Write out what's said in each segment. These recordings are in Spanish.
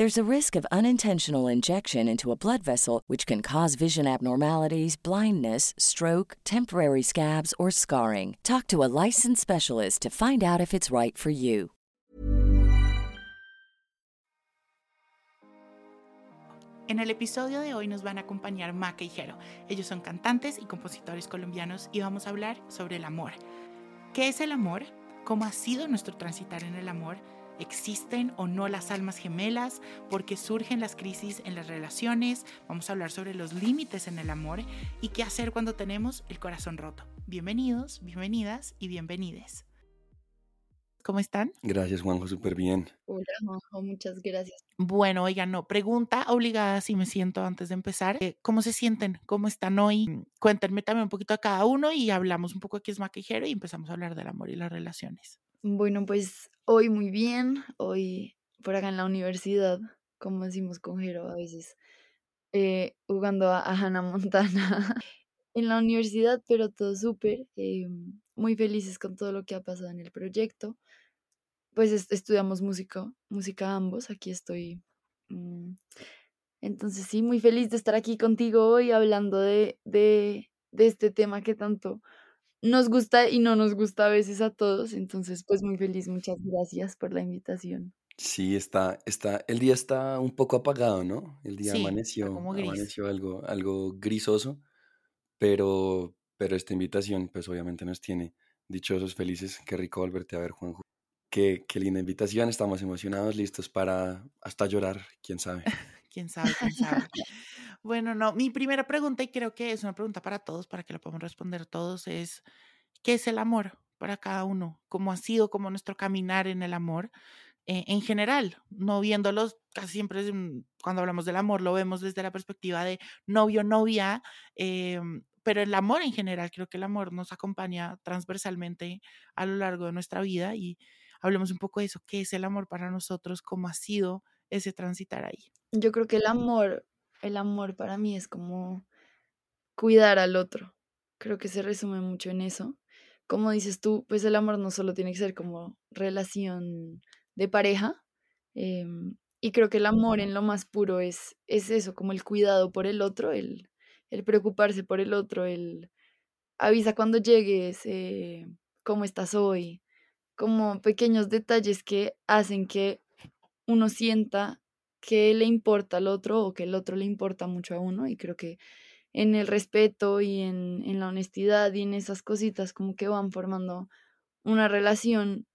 There's a risk of unintentional injection into a blood vessel, which can cause vision abnormalities, blindness, stroke, temporary scabs, or scarring. Talk to a licensed specialist to find out if it's right for you. En el episodio de hoy nos van a acompañar Maca y Jero. Ellos son cantantes y compositores colombianos y vamos a hablar sobre el amor. ¿Qué es el amor? ¿Cómo ha sido nuestro transitar en el amor? ¿Existen o no las almas gemelas? ¿Por qué surgen las crisis en las relaciones? Vamos a hablar sobre los límites en el amor y qué hacer cuando tenemos el corazón roto. Bienvenidos, bienvenidas y bienvenides. ¿Cómo están? Gracias, Juanjo, súper bien. Hola, Juanjo, muchas gracias. Bueno, oigan, no, pregunta obligada si me siento antes de empezar. Eh, ¿Cómo se sienten? ¿Cómo están hoy? Cuéntenme también un poquito a cada uno y hablamos un poco aquí es maquijero y empezamos a hablar del amor y las relaciones. Bueno, pues hoy muy bien, hoy por acá en la universidad, como decimos con Jero a veces, eh, jugando a, Hannah Montana en la universidad, pero todo súper, eh, muy felices con todo lo que ha pasado en el proyecto. Pues est- estudiamos música, música ambos, aquí estoy. mm, Entonces sí, muy feliz de estar aquí contigo hoy hablando de, de este tema que tanto nos gusta y no nos gusta a veces a todos. Entonces, pues muy feliz, muchas gracias por la invitación. Sí, está, está, el día está un poco apagado, ¿no? El día Sí, amaneció, amaneció algo, algo grisoso, pero, pero esta invitación, pues obviamente nos tiene dichosos, felices. Qué rico volverte a ver, Juanjo. Qué, qué linda invitación, estamos emocionados, listos para hasta llorar, quién sabe. ¿Quién sabe? ¿Quién sabe? Bueno, no, mi primera pregunta, y creo que es una pregunta para todos, para que la podamos responder todos, es, ¿qué es el amor para cada uno? ¿Cómo ha sido como nuestro caminar en el amor? eh, en general, no viéndolos, casi siempre cuando hablamos del amor lo vemos desde la perspectiva de novio, novia, em, pero el amor en general, creo que el amor nos acompaña transversalmente a lo largo de nuestra vida y hablemos un poco de eso, ¿qué es el amor para nosotros? ¿Cómo ha sido ese transitar ahí? Yo creo que el amor, el amor para mí es como cuidar al otro. Creo que se resume mucho en eso. Como dices tú, pues el amor no solo tiene que ser como relación de pareja. em, y creo que el amor en lo más puro es, es eso, como el cuidado por el otro, el, el preocuparse por el otro, el avisa cuando llegues, eh, cómo estás hoy, como pequeños detalles que hacen que uno sienta que le importa al otro o que el otro le importa mucho a uno y creo que en el respeto y en, en la honestidad y en esas cositas como que van formando una relación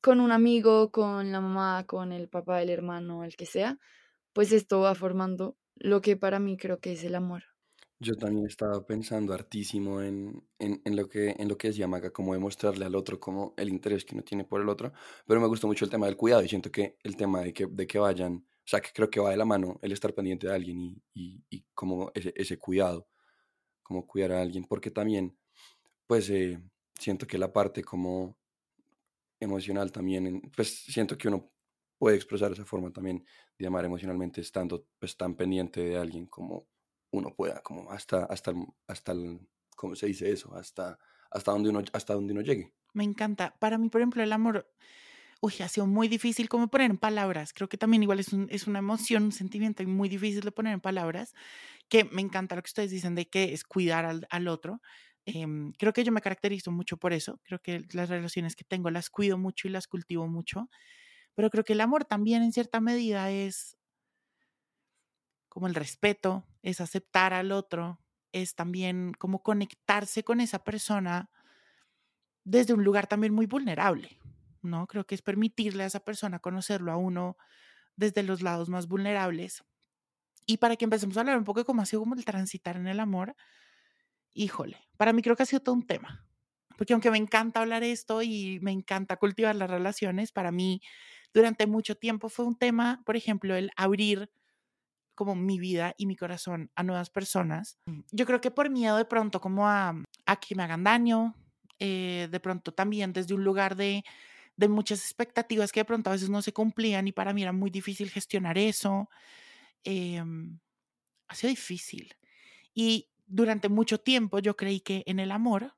con un amigo, con la mamá, con el papá, el hermano, el que sea, pues esto va formando lo que para mí creo que es el amor. Yo también estaba pensando hartísimo en, en, lo que, en lo que decía Maga, como demostrarle al otro como el interés que uno tiene por el otro, pero me gustó mucho el tema del cuidado y siento que el tema de que, de que vayan, sea, que creo que va de la mano el estar pendiente de alguien y, y, y como ese, ese cuidado, como cuidar a alguien, porque también, pues, eh, siento que la parte como emocional también, pues, siento que uno puede expresar esa forma también de amar emocionalmente estando, pues, tan pendiente de alguien como uno pueda, como hasta, hasta, hasta el, ¿cómo se dice eso? Hasta, hasta donde uno, hasta donde uno llegue. Me encanta. Para mí, por ejemplo, el amor, uy, ha sido muy difícil como poner en palabras. Creo que también igual es, es una emoción, un sentimiento muy difícil de poner en palabras, que me encanta lo que ustedes dicen de que es cuidar al, al otro. Em, creo que yo me caracterizo mucho por eso. Creo que las relaciones que tengo las cuido mucho y las cultivo mucho. Pero creo que el amor también en cierta medida es como el respeto, es aceptar al otro, es también como conectarse con esa persona desde un lugar también muy vulnerable, ¿no? Creo que es permitirle a esa persona conocerlo a uno desde los lados más vulnerables. Y para que empecemos a hablar un poco de cómo ha sido como el transitar en el amor, híjole, para mí creo que ha sido todo un tema. Porque aunque me encanta hablar esto y me encanta cultivar las relaciones, para mí durante mucho tiempo fue un tema, por ejemplo, el abrir como mi vida y mi corazón a nuevas personas. Yo creo que por miedo de pronto como a, a que me hagan daño, eh, de pronto también desde un lugar de, de muchas expectativas que de pronto a veces no se cumplían y para mí era muy difícil gestionar eso. Em, ha sido difícil. Y durante mucho tiempo yo creí que en el amor,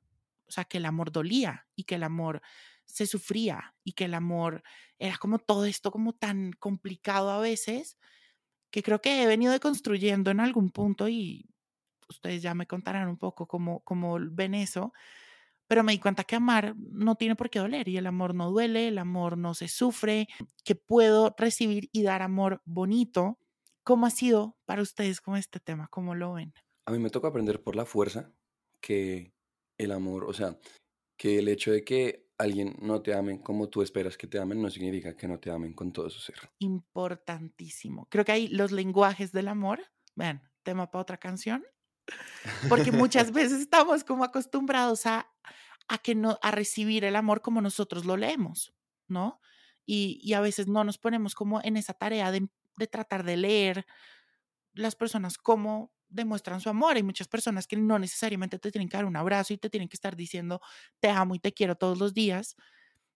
o sea, que el amor dolía y que el amor se sufría y que el amor era como todo esto como tan complicado a veces, que creo que he venido deconstruyendo en algún punto y ustedes ya me contarán un poco cómo, cómo ven eso, pero me di cuenta que amar no tiene por qué doler y el amor no duele, el amor no se sufre, que puedo recibir y dar amor bonito. ¿Cómo ha sido para ustedes con este tema? ¿Cómo lo ven? A mí me toca aprender por la fuerza que el amor, o sea, que el hecho de que alguien no te ame como tú esperas que te amen no significa que no te amen con todo su ser. Importantísimo. Creo que hay los lenguajes del amor, vean, tema para otra canción, porque muchas veces estamos como acostumbrados a, a, que no, a recibir el amor como nosotros lo leemos, ¿no? Y, y a veces no nos ponemos como en esa tarea de, de tratar de leer las personas cómo demuestran su amor. Hay muchas personas que no necesariamente te tienen que dar un abrazo y te tienen que estar diciendo te amo y te quiero todos los días,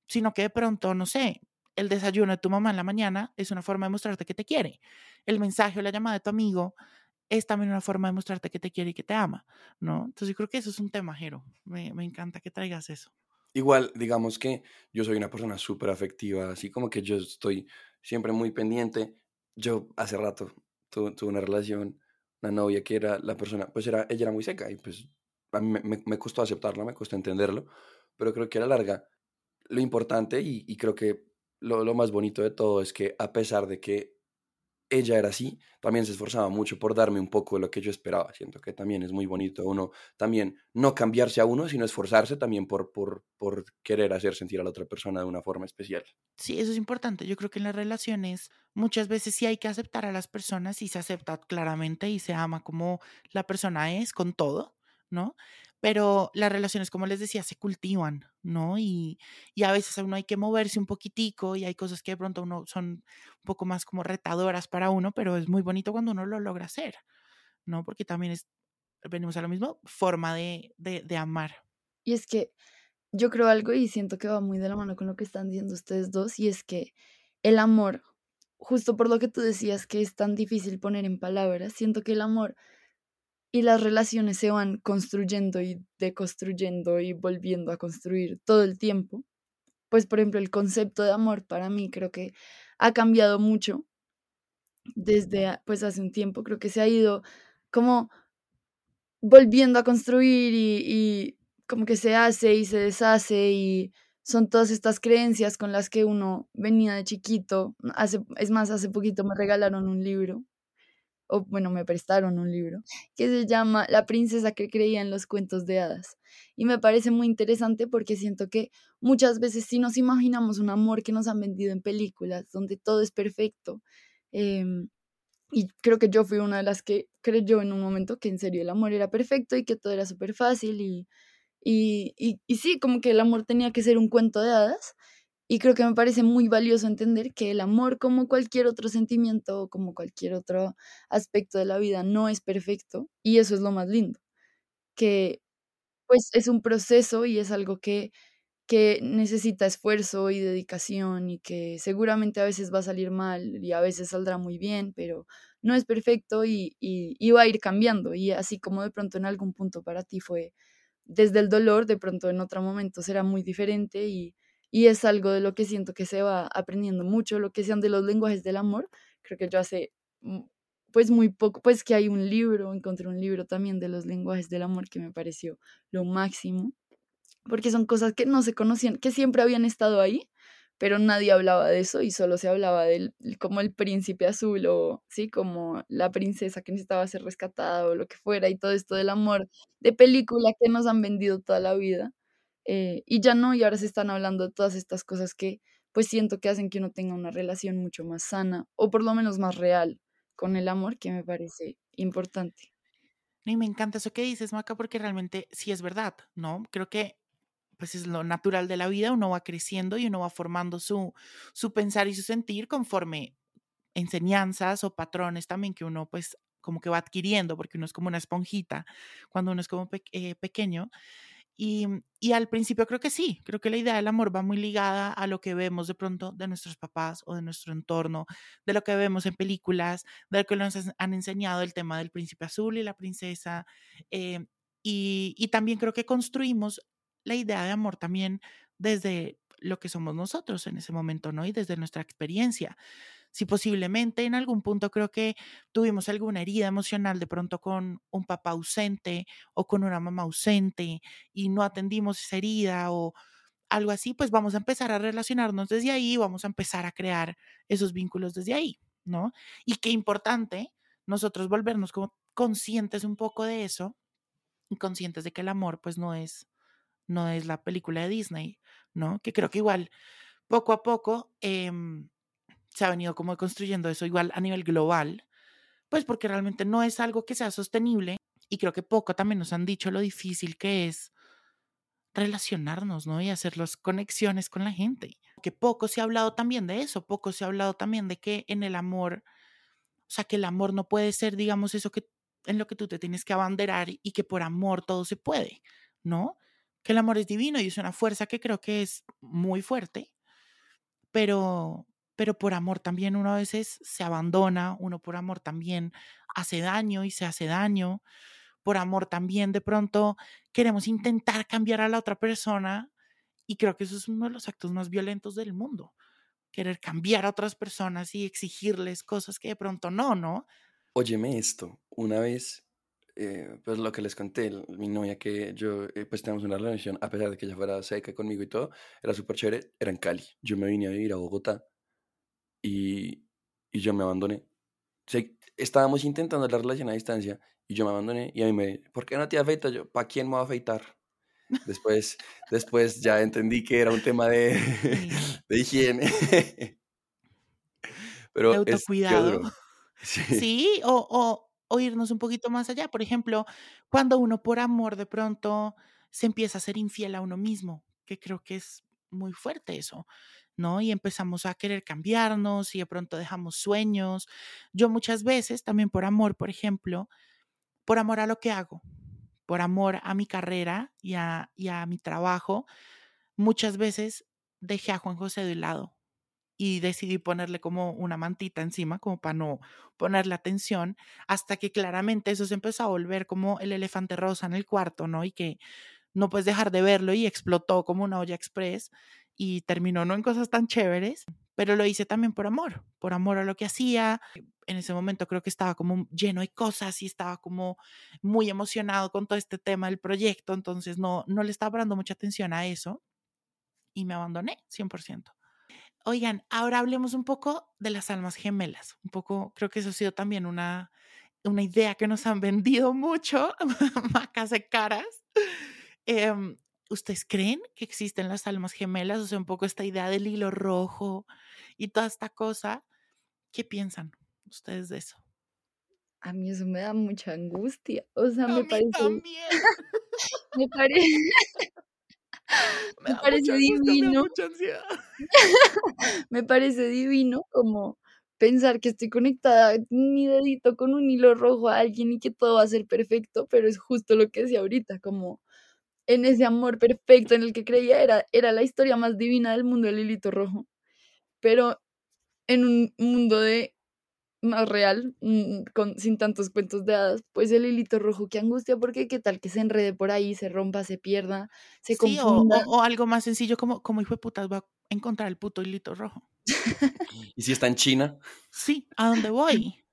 sino que de pronto, no sé, el desayuno de tu mamá en la mañana es una forma de mostrarte que te quiere. El mensaje o la llamada de tu amigo es también una forma de mostrarte que te quiere y que te ama, ¿no? Entonces yo creo que eso es un tema, Jero. Me, me encanta que traigas eso. Igual, digamos que yo soy una persona súper afectiva, así como que yo estoy siempre muy pendiente. Yo hace rato tuve, una relación una novia que era la persona, pues era, ella era muy seca y pues a mí me, me costó aceptarlo, me costó entenderlo, pero creo que a la larga lo importante y, y creo que lo, lo, más bonito de todo es que a pesar de que ella era así, también se esforzaba mucho por darme un poco de lo que yo esperaba. Siento que también es muy bonito uno también no cambiarse a uno, sino esforzarse también por, por, por querer hacer sentir a la otra persona de una forma especial. Sí, eso es importante. Yo creo que en las relaciones muchas veces sí hay que aceptar a las personas y se acepta claramente y se ama como la persona es con todo, ¿no? Pero las relaciones, como les decía, se cultivan, ¿no? Y, y, a veces uno hay que moverse un poquitico y hay cosas que de pronto uno son un poco más como retadoras para uno, pero es muy bonito cuando uno lo logra hacer, ¿no? Porque también es, venimos a lo mismo, forma de, de, de amar. Y es que yo creo algo y siento que va muy de la mano con lo que están diciendo ustedes dos, y es que el amor, justo por lo que tú decías que es tan difícil poner en palabras, siento que el amor y las relaciones se van construyendo y deconstruyendo y volviendo a construir todo el tiempo. Pues, por ejemplo, el concepto de amor para mí creo que ha cambiado mucho desde pues hace un tiempo. Creo que se ha ido como volviendo a construir y, y como que se hace y se deshace y son todas estas creencias con las que uno venía de chiquito. Hace, es más, hace poquito me regalaron un libro o bueno, me prestaron un libro, que se llama La princesa que creía en los cuentos de hadas. Y me parece muy interesante porque siento que muchas veces si nos imaginamos un amor que nos han vendido en películas, donde todo es perfecto, em, y creo que yo fui una de las que creyó en un momento que en serio el amor era perfecto y que todo era súper fácil y, y, y, y sí, como que el amor tenía que ser un cuento de hadas. Y creo que me parece muy valioso entender que el amor, como cualquier otro sentimiento o como cualquier otro aspecto de la vida, no es perfecto. Y eso es lo más lindo. Que pues es un proceso y es algo que, que necesita esfuerzo y dedicación y que seguramente a veces va a salir mal y a veces saldrá muy bien, pero no es perfecto y, y, y va a ir cambiando. Y así como de pronto en algún punto para ti fue desde el dolor, de pronto en otro momento será muy diferente y y es algo de lo que siento que se va aprendiendo mucho, lo que sean de los lenguajes del amor. Creo que yo hace mm, pues muy poco, pues que hay un libro, encontré un libro también de los lenguajes del amor que me pareció lo máximo, porque son cosas que no se conocían, que siempre habían estado ahí, pero nadie hablaba de eso y solo se hablaba del como el príncipe azul o sí, como la princesa que necesitaba ser rescatada o lo que fuera y todo esto del amor de película que nos han vendido toda la vida eh, y ya no, y ahora se están hablando de todas estas cosas que pues siento que hacen que uno tenga una relación mucho más sana o por lo menos más real con el amor, que me parece importante. Y me encanta eso que dices, Maca, porque realmente sí es verdad, ¿no? Creo que pues es lo natural de la vida, uno va creciendo y uno va formando su, su pensar y su sentir conforme enseñanzas o patrones también que uno pues como que va adquiriendo, porque uno es como una esponjita cuando uno es como eh, pequeño. Y, y, al principio creo que sí, creo que la idea del amor va muy ligada a lo que vemos de pronto de nuestros papás o de nuestro entorno, de lo que vemos en películas, de lo que nos han enseñado el tema del príncipe azul y la princesa. Eh, y, y también creo que construimos la idea de amor también desde lo que somos nosotros en ese momento, ¿no? Y desde nuestra experiencia si posiblemente en algún punto creo que tuvimos alguna herida emocional de pronto con un papá ausente o con una mamá ausente y no atendimos esa herida o algo así, pues vamos a empezar a relacionarnos desde ahí, vamos a empezar a crear esos vínculos desde ahí, ¿no? Y qué importante nosotros volvernos como conscientes un poco de eso y conscientes de que el amor pues no es no es la película de Disney, ¿no? Que creo que igual poco a poco eh, se ha venido como construyendo eso igual a nivel global, pues porque realmente no es algo que sea sostenible y creo que poco también nos han dicho lo difícil que es relacionarnos, ¿no? Y hacer las conexiones con la gente. Que poco se ha hablado también de eso, poco se ha hablado también de que en el amor, o sea, que el amor no puede ser, digamos, eso que en lo que tú te tienes que abanderar y que por amor todo se puede, ¿no? Que el amor es divino y es una fuerza que creo que es muy fuerte, pero pero por amor también uno a veces se abandona, uno por amor también hace daño y se hace daño, por amor también de pronto queremos intentar cambiar a la otra persona y creo que eso es uno de los actos más violentos del mundo, querer cambiar a otras personas y exigirles cosas que de pronto no, ¿no? Óyeme esto, una vez, eh, pues lo que les conté, mi novia que yo, eh, pues tenemos una relación, a pesar de que ella fuera seca conmigo y todo, era súper chévere, era en Cali. Yo me vine a vivir a Bogotá y, y yo me abandoné. estábamos intentando la relación a distancia y yo me abandoné y a mí me, ¿por qué no te afeitas? Yo, ¿para quién me voy a afeitar? Después, después ya entendí que era un tema de, de higiene. Pero de autocuidado. sí. sí, o, o, o irnos un poquito más allá. Por ejemplo, cuando uno por amor de pronto se empieza a ser infiel a uno mismo, que creo que es muy fuerte eso. ¿no? Y empezamos a querer cambiarnos y de pronto dejamos sueños. Yo muchas veces, también por amor, por ejemplo, por amor a lo que hago, por amor a mi carrera y a, y a mi trabajo, muchas veces dejé a Juan José de lado y decidí ponerle como una mantita encima, como para no ponerle atención, hasta que claramente eso se empezó a volver como el elefante rosa en el cuarto, ¿no? Y que no puedes dejar de verlo y explotó como una olla express y terminó no en cosas tan chéveres, pero lo hice también por amor, por amor a lo que hacía. En ese momento creo que estaba como lleno de cosas y estaba como muy emocionado con todo este tema del proyecto, entonces no, no le estaba dando mucha atención a eso y me abandoné 100%. Oigan, ahora hablemos un poco de las almas gemelas. Un poco, creo que eso ha sido también una, una idea que nos han vendido mucho, macas de caras. Em, ¿Ustedes creen que existen las almas gemelas? O sea, un poco esta idea del hilo rojo y toda esta cosa. ¿Qué piensan ustedes de eso? A mí eso me da mucha angustia. O sea, A me mí parece. también. Me parece. Me Me parece me divino. ansiedad. Me parece divino como pensar que estoy conectada mi dedito con un hilo rojo a alguien y que todo va a ser perfecto, pero es justo lo que decía ahorita, como en ese amor perfecto en el que creía era, era la historia más divina del mundo del hilito rojo. Pero en un mundo de más real, con, sin tantos cuentos de hadas, pues el hilito rojo, qué angustia, porque qué tal que se enrede por ahí, se rompa, se pierda, se Sí, o, confunda. o- o algo más sencillo como, como hijo de putas va a encontrar el puto hilito rojo. Y si está en China, Sí, ¿a dónde voy?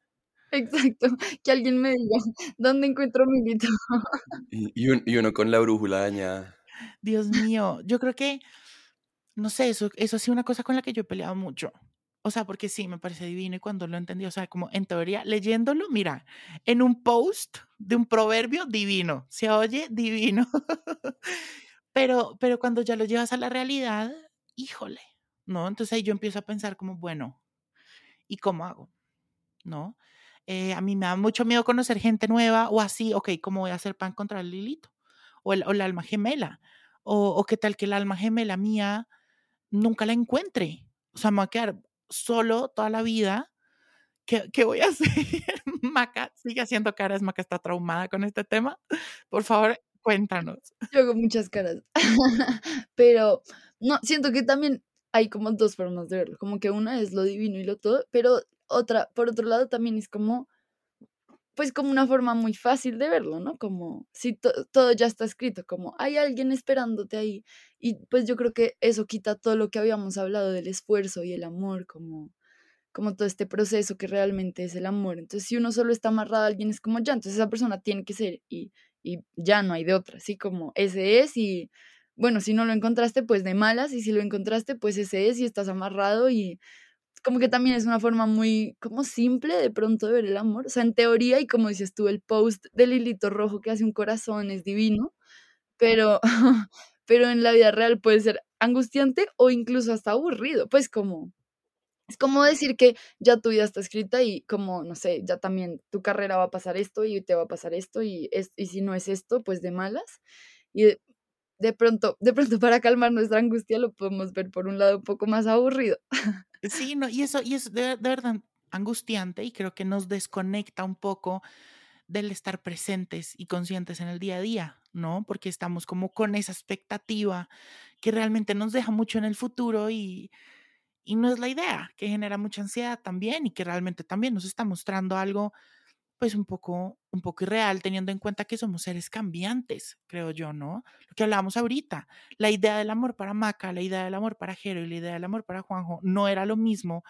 Exacto, que alguien me diga, ¿dónde encuentro mi hilito? y, y un- y uno con la brújula dañada. Dios mío, yo creo que, no sé, eso, eso ha sido una cosa con la que yo he peleado mucho. O sea, porque sí, me parece divino y cuando lo entendí, o sea, como en teoría, leyéndolo, mira, en un post de un proverbio divino, se oye divino. Pero, pero cuando ya lo llevas a la realidad, híjole, ¿no? Entonces ahí yo empiezo a pensar como, bueno, ¿y cómo hago? ¿No? Eh, a mí me da mucho miedo conocer gente nueva o así, ok, ¿cómo voy a hacer para encontrar el Lilito? O el, o el alma gemela. O, o qué tal que el alma gemela mía nunca la encuentre. O sea, me voy a quedar solo toda la vida. ¿Qué, qué voy a hacer? Maca sigue haciendo caras. Maca está traumada con este tema. Por favor, cuéntanos. Yo hago muchas caras. pero no, siento que también hay como dos formas de verlo. Como que una es lo divino y lo todo, pero otra, por otro lado, también es como, pues como una forma muy fácil de verlo, ¿no? Como si todo ya está escrito, como hay alguien esperándote ahí. Y pues yo creo que eso quita todo lo que habíamos hablado del esfuerzo y el amor, como, como todo este proceso que realmente es el amor. Entonces, si uno solo está amarrado a alguien, es como ya, entonces esa persona tiene que ser y, y ya no hay de otra, así como ese es y bueno, si no lo encontraste, pues de malas, y si lo encontraste, pues ese es y estás amarrado y como que también es una forma muy como simple de pronto de ver el amor. O sea, en teoría, y como dices tú, el post del hilito rojo que hace un corazón es divino, pero, pero en la vida real puede ser angustiante o incluso hasta aburrido. Pues como, es como decir que ya tu vida está escrita y como, no sé, ya también tu carrera va a pasar esto y te va a pasar esto y, es, y si no es esto, pues de malas. Y de pronto, de pronto para calmar nuestra angustia lo podemos ver por un lado un poco más aburrido. Sí, no, y eso, y es de, verdad angustiante y creo que nos desconecta un poco del estar presentes y conscientes en el día a día, ¿no? Porque estamos como con esa expectativa que realmente nos deja mucho en el futuro y, y no es la idea, que genera mucha ansiedad también y que realmente también nos está mostrando algo pues un poco, un poco irreal, teniendo en cuenta que somos seres cambiantes, creo yo, ¿no? Lo que hablábamos ahorita, la idea del amor para Maca, la idea del amor para Jero y la idea del amor para Juanjo no era lo mismo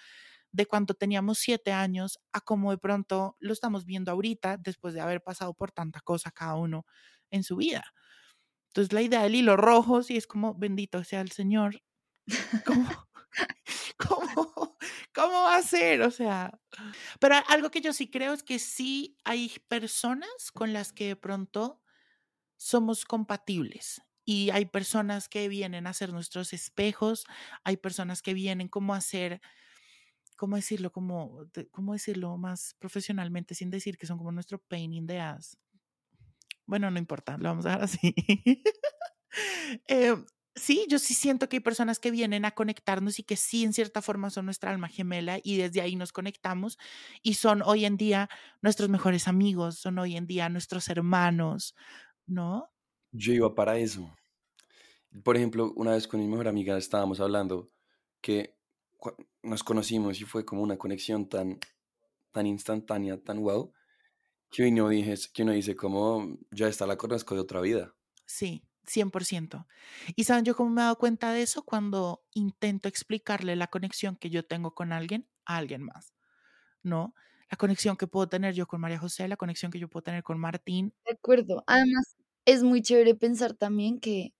de cuando teníamos siete años a como de pronto lo estamos viendo ahorita, después de haber pasado por tanta cosa cada uno en su vida. Entonces la idea del hilo rojo, sí es como, bendito sea el Señor. ¿Cómo, cómo, cómo va a ser? O sea, pero algo que yo sí creo es que sí hay personas con las que de pronto somos compatibles. Y hay personas que vienen a ser nuestros espejos, hay personas que vienen como a ser, ¿cómo decirlo? Como, ¿Cómo decirlo más profesionalmente sin decir que son como nuestro pain in the ass? Bueno, no importa, lo vamos a dejar así. eh, Sí, yo sí siento que hay personas que vienen a conectarnos y que sí, en cierta forma, son nuestra alma gemela y desde ahí nos conectamos y son hoy en día nuestros mejores amigos, son hoy en día nuestros hermanos, ¿no? Yo iba para eso. Por ejemplo, una vez con mi mejor amiga estábamos hablando que nos conocimos y fue como una conexión tan, tan instantánea, tan wow, que uno, dije, que uno dice como, ya está, la conozco de otra vida. Sí, 100%. Y saben yo cómo me he dado cuenta de eso cuando intento explicarle la conexión que yo tengo con alguien a alguien más, ¿no? La conexión que puedo tener yo con María José, la conexión que yo puedo tener con Martín. De acuerdo. Además, es muy chévere pensar también que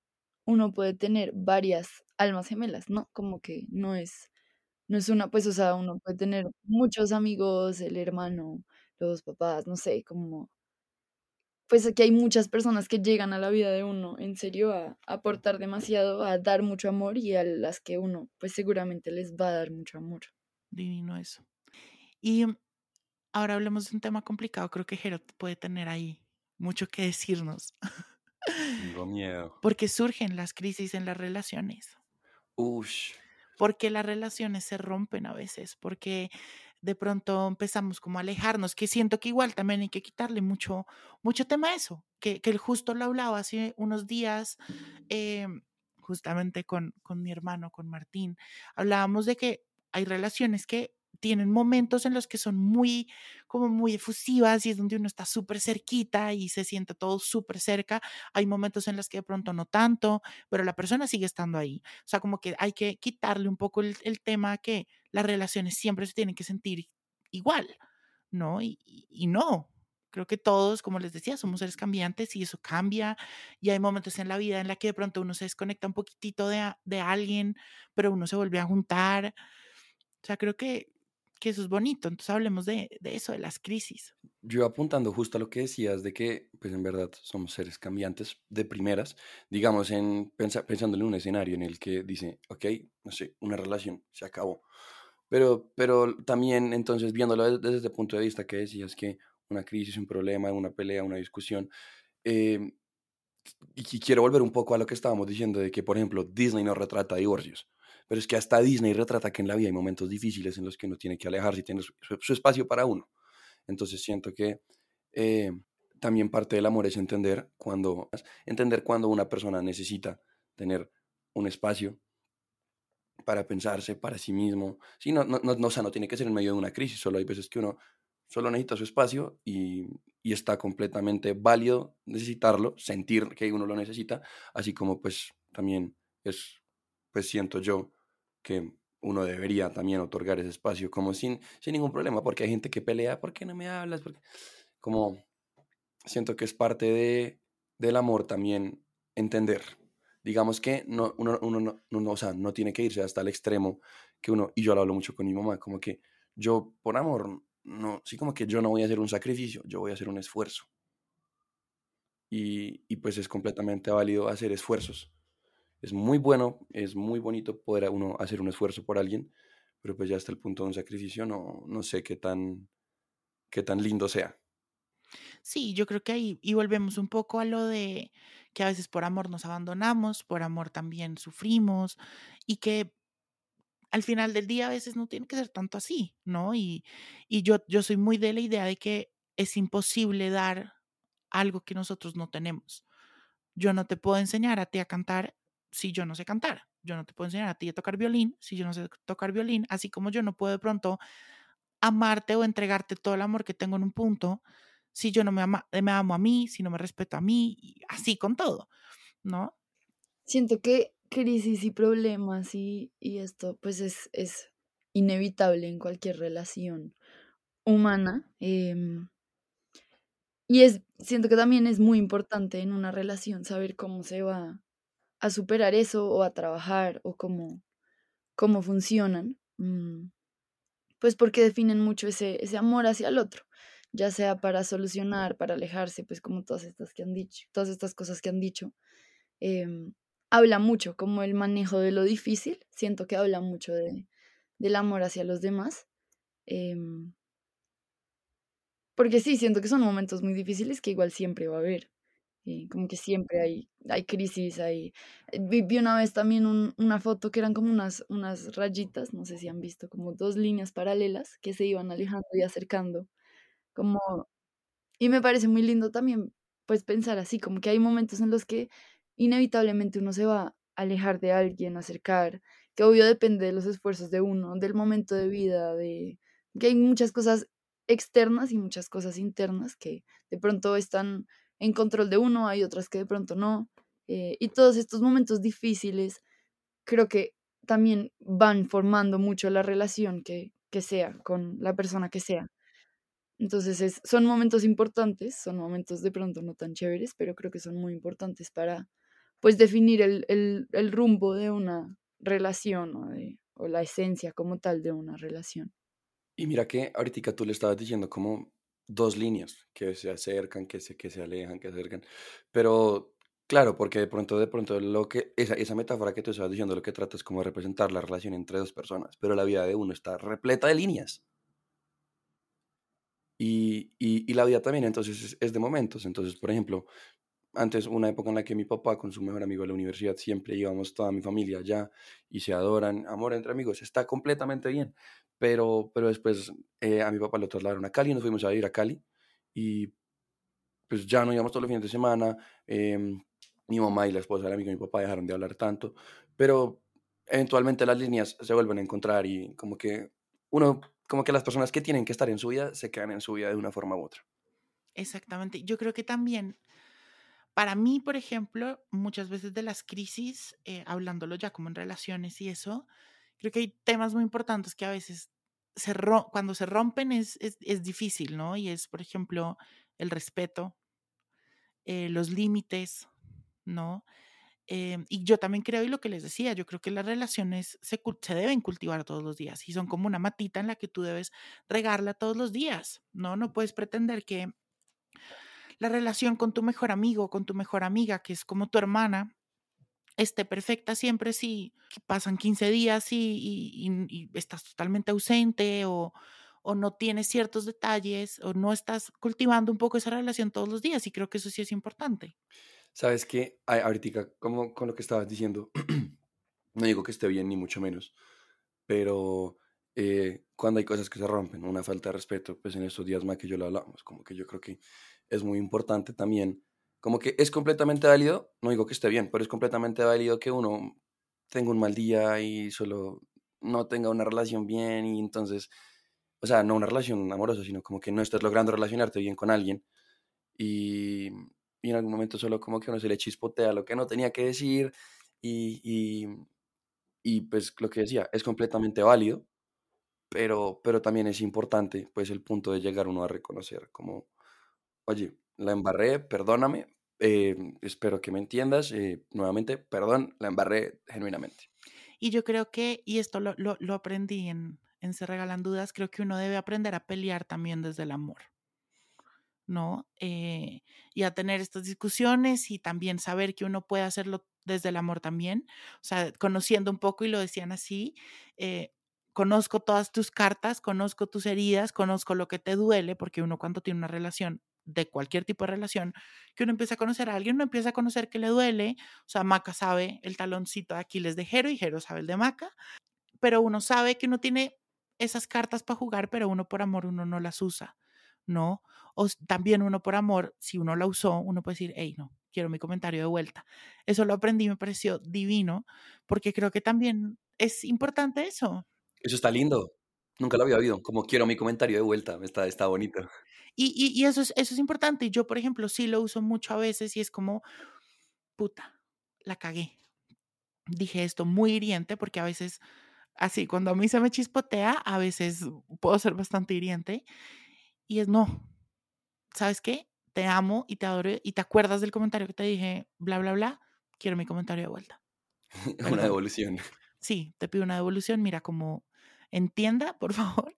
uno puede tener varias almas gemelas, ¿no? Como que no es, no es una, pues, o sea, uno puede tener muchos amigos, el hermano, los papás, no sé, como pues aquí hay muchas personas que llegan a la vida de uno, en serio, a, aportar demasiado, a dar mucho amor y a las que uno, pues seguramente les va a dar mucho amor. Divino eso. Y ahora hablemos de un tema complicado. Creo que Gerard puede tener ahí mucho que decirnos. Tengo miedo. Porque surgen las crisis en las relaciones. Ush. Porque las relaciones se rompen a veces, porque de pronto empezamos como a alejarnos, que siento que igual también hay que quitarle mucho, mucho tema a eso, que, que el justo lo hablaba hace unos días, em, justamente con, con mi hermano, con Martín, hablábamos de que hay relaciones que tienen momentos en los que son muy, como muy efusivas y es donde uno está súper cerquita y se siente todo súper cerca. Hay momentos en los que de pronto no tanto, pero la persona sigue estando ahí. O sea, como que hay que quitarle un poco el, el tema que las relaciones siempre se tienen que sentir igual, ¿no? Y, y, no, creo que todos, como les decía, somos seres cambiantes y eso cambia y hay momentos en la vida en la que de pronto uno se desconecta un poquitito de, de alguien, pero uno se vuelve a juntar. O sea, creo que que eso es bonito. Entonces hablemos de, de eso, de las crisis. Yo apuntando justo a lo que decías de que, pues en verdad, somos seres cambiantes de primeras, digamos, en pensando en un escenario en el que dice, ok, no sé, una relación se acabó. Pero, pero también, entonces, viéndolo desde, ese punto de vista que decías que una crisis, un problema, una pelea, una discusión, em, y quiero volver un poco a lo que estábamos diciendo de que, por ejemplo, Disney no retrata divorcios. Pero es que hasta Disney retrata que en la vida hay momentos difíciles en los que uno tiene que alejarse y tiene su, espacio para uno. Entonces siento que eh, también parte del amor es entender cuando, entender cuando una persona necesita tener un espacio para pensarse para sí mismo. Sí, no, no, no, o sea, no tiene que ser en medio de una crisis, solo hay veces que uno solo necesita su espacio y, y, está completamente válido necesitarlo, sentir que uno lo necesita, así como pues también es, pues siento yo, que uno debería también otorgar ese espacio como sin, sin ningún problema, porque hay gente que pelea, ¿por qué no me hablas? Porque, como siento que es parte de, del amor también entender. Digamos que no, uno, uno no, o sea, no tiene que irse hasta el extremo que uno, y yo lo hablo mucho con mi mamá, como que yo por amor, no, sí como que yo no voy a hacer un sacrificio, yo voy a hacer un esfuerzo. Y, y pues es completamente válido hacer esfuerzos es muy bueno, es muy bonito poder uno hacer un esfuerzo por alguien, pero pues ya hasta el punto de un sacrificio no, no sé qué tan, qué tan lindo sea. Sí, yo creo que ahí, y volvemos un poco a lo de que a veces por amor nos abandonamos, por amor también sufrimos, y que al final del día a veces no tiene que ser tanto así, ¿no? Y, y yo, yo soy muy de la idea de que es imposible dar algo que nosotros no tenemos. Yo no te puedo enseñar a ti a cantar si yo no sé cantar. Yo no te puedo enseñar a ti a tocar violín si yo no sé tocar violín, así como yo no puedo de pronto amarte o entregarte todo el amor que tengo en un punto si yo no me, me amo a mí, si no me respeto a mí, y así con todo, ¿no? Siento que crisis y problemas y, y esto pues es, es, inevitable en cualquier relación humana. Em, y es, siento que también es muy importante en una relación saber cómo se va a superar eso o a trabajar o cómo, cómo funcionan, mm, pues porque definen mucho ese, ese amor hacia el otro, ya sea para solucionar, para alejarse, pues como todas estas que han dicho, todas estas cosas que han dicho. Em, habla mucho como el manejo de lo difícil, siento que habla mucho de, del amor hacia los demás. Em, porque sí, siento que son momentos muy difíciles que igual siempre va a haber como que siempre hay, hay crisis, hay... Eh, vi, una vez también una foto que eran como unas, unas rayitas, no sé si han visto, como dos líneas paralelas que se iban alejando y acercando, como... Y me parece muy lindo también, pues pensar así, como que hay momentos en los que inevitablemente uno se va a alejar de alguien, acercar, que obvio depende de los esfuerzos de uno, del momento de vida, de que hay muchas cosas externas y muchas cosas internas que de pronto están en control de uno, hay otras que de pronto no. Eh, y todos estos momentos difíciles creo que también van formando mucho la relación que, que sea con la persona que sea. Entonces es, son momentos importantes, son momentos de pronto no tan chéveres, pero creo que son muy importantes para pues definir el, el, el rumbo de una relación o, de, o la esencia como tal de una relación. Y mira que ahorita tú le estabas diciendo como dos líneas que se acercan, que se, que se alejan, que se acercan. Pero claro, porque de pronto, de pronto, lo que, esa, esa metáfora que tú estabas diciendo, lo que trata es como representar la relación entre dos personas, pero la vida de uno está repleta de líneas. Y, y, y la vida también, entonces, es, de momentos. Entonces, por ejemplo, antes, una época en la que mi papá con su mejor amigo de la universidad siempre íbamos toda mi familia allá y se adoran, amor entre amigos, está completamente bien pero, pero después eh, a mi papá lo trasladaron a Cali, nos fuimos a ir a Cali y pues ya no íbamos todos los fines de semana, em, mi mamá y la esposa del amigo de mi papá dejaron de hablar tanto, pero eventualmente las líneas se vuelven a encontrar y como que uno, como que las personas que tienen que estar en su vida se quedan en su vida de una forma u otra. Exactamente, yo creo que también para mí, por ejemplo, muchas veces de las crisis, eh, hablándolo ya como en relaciones y eso, creo que hay temas muy importantes que a veces se cuando se rompen es, es, difícil, ¿no? Y es, por ejemplo, el respeto, eh, los límites, ¿no? Em, y yo también creo, y lo que les decía, yo creo que las relaciones se, se, deben cultivar todos los días y son como una matita en la que tú debes regarla todos los días, ¿no? No puedes pretender que la relación con tu mejor amigo, con tu mejor amiga, que es como tu hermana, esté perfecta siempre si pasan 15 días y, estás totalmente ausente o, o, no tienes ciertos detalles o no estás cultivando un poco esa relación todos los días y creo que eso sí es importante. Sabes que ahorita, como con lo que estabas diciendo, no digo que esté bien ni mucho menos, pero eh, cuando hay cosas que se rompen, una falta de respeto, pues en estos días más que yo lo hablamos, como que yo creo que es muy importante también como que es completamente válido, no digo que esté bien, pero es completamente válido que uno tenga un mal día y solo no tenga una relación bien y entonces, o sea, no una relación amorosa, sino como que no estés logrando relacionarte bien con alguien y, y en algún momento solo como que uno se le chispotea lo que no tenía que decir y, y, y pues lo que decía, es completamente válido, pero, pero también es importante pues el punto de llegar uno a reconocer como, oye, la embarré, perdóname, eh, espero que me entiendas. Eh, nuevamente, perdón, la embarré genuinamente. Y yo creo que, y esto lo, lo, lo aprendí en, en Se Regalan Dudas, creo que uno debe aprender a pelear también desde el amor. ¿No? Eh, y a tener estas discusiones y también saber que uno puede hacerlo desde el amor también, o sea, conociendo un poco y lo decían así, conozco todas tus cartas, conozco tus heridas, conozco lo que te duele, porque uno cuando tiene una relación de cualquier tipo de relación, que uno empieza a conocer a alguien, uno empieza a conocer que le duele, o sea, Maca sabe el taloncito de Aquiles de Jero y Jero sabe el de Maca, pero uno sabe que uno tiene esas cartas para jugar, pero uno por amor uno no las usa, ¿no? O también uno por amor, si uno la usó, uno puede decir, hey, no, quiero mi comentario de vuelta. Eso lo aprendí, me pareció divino, porque creo que también es importante eso. Eso está lindo. Nunca lo había oído. Como quiero mi comentario de vuelta. Está, está bonito. Y, y, eso, es, eso es importante. Yo, por ejemplo, sí lo uso mucho a veces y es como, puta, la cagué. Dije esto muy hiriente porque a veces, así, cuando a mí se me chispotea, a veces puedo ser bastante hiriente. Y es no. ¿Sabes qué? Te amo y te adoro y te acuerdas del comentario que te dije, bla, bla, bla. Quiero mi comentario de vuelta. una devolución. Sí, te pido una devolución. Mira, como entienda, por favor,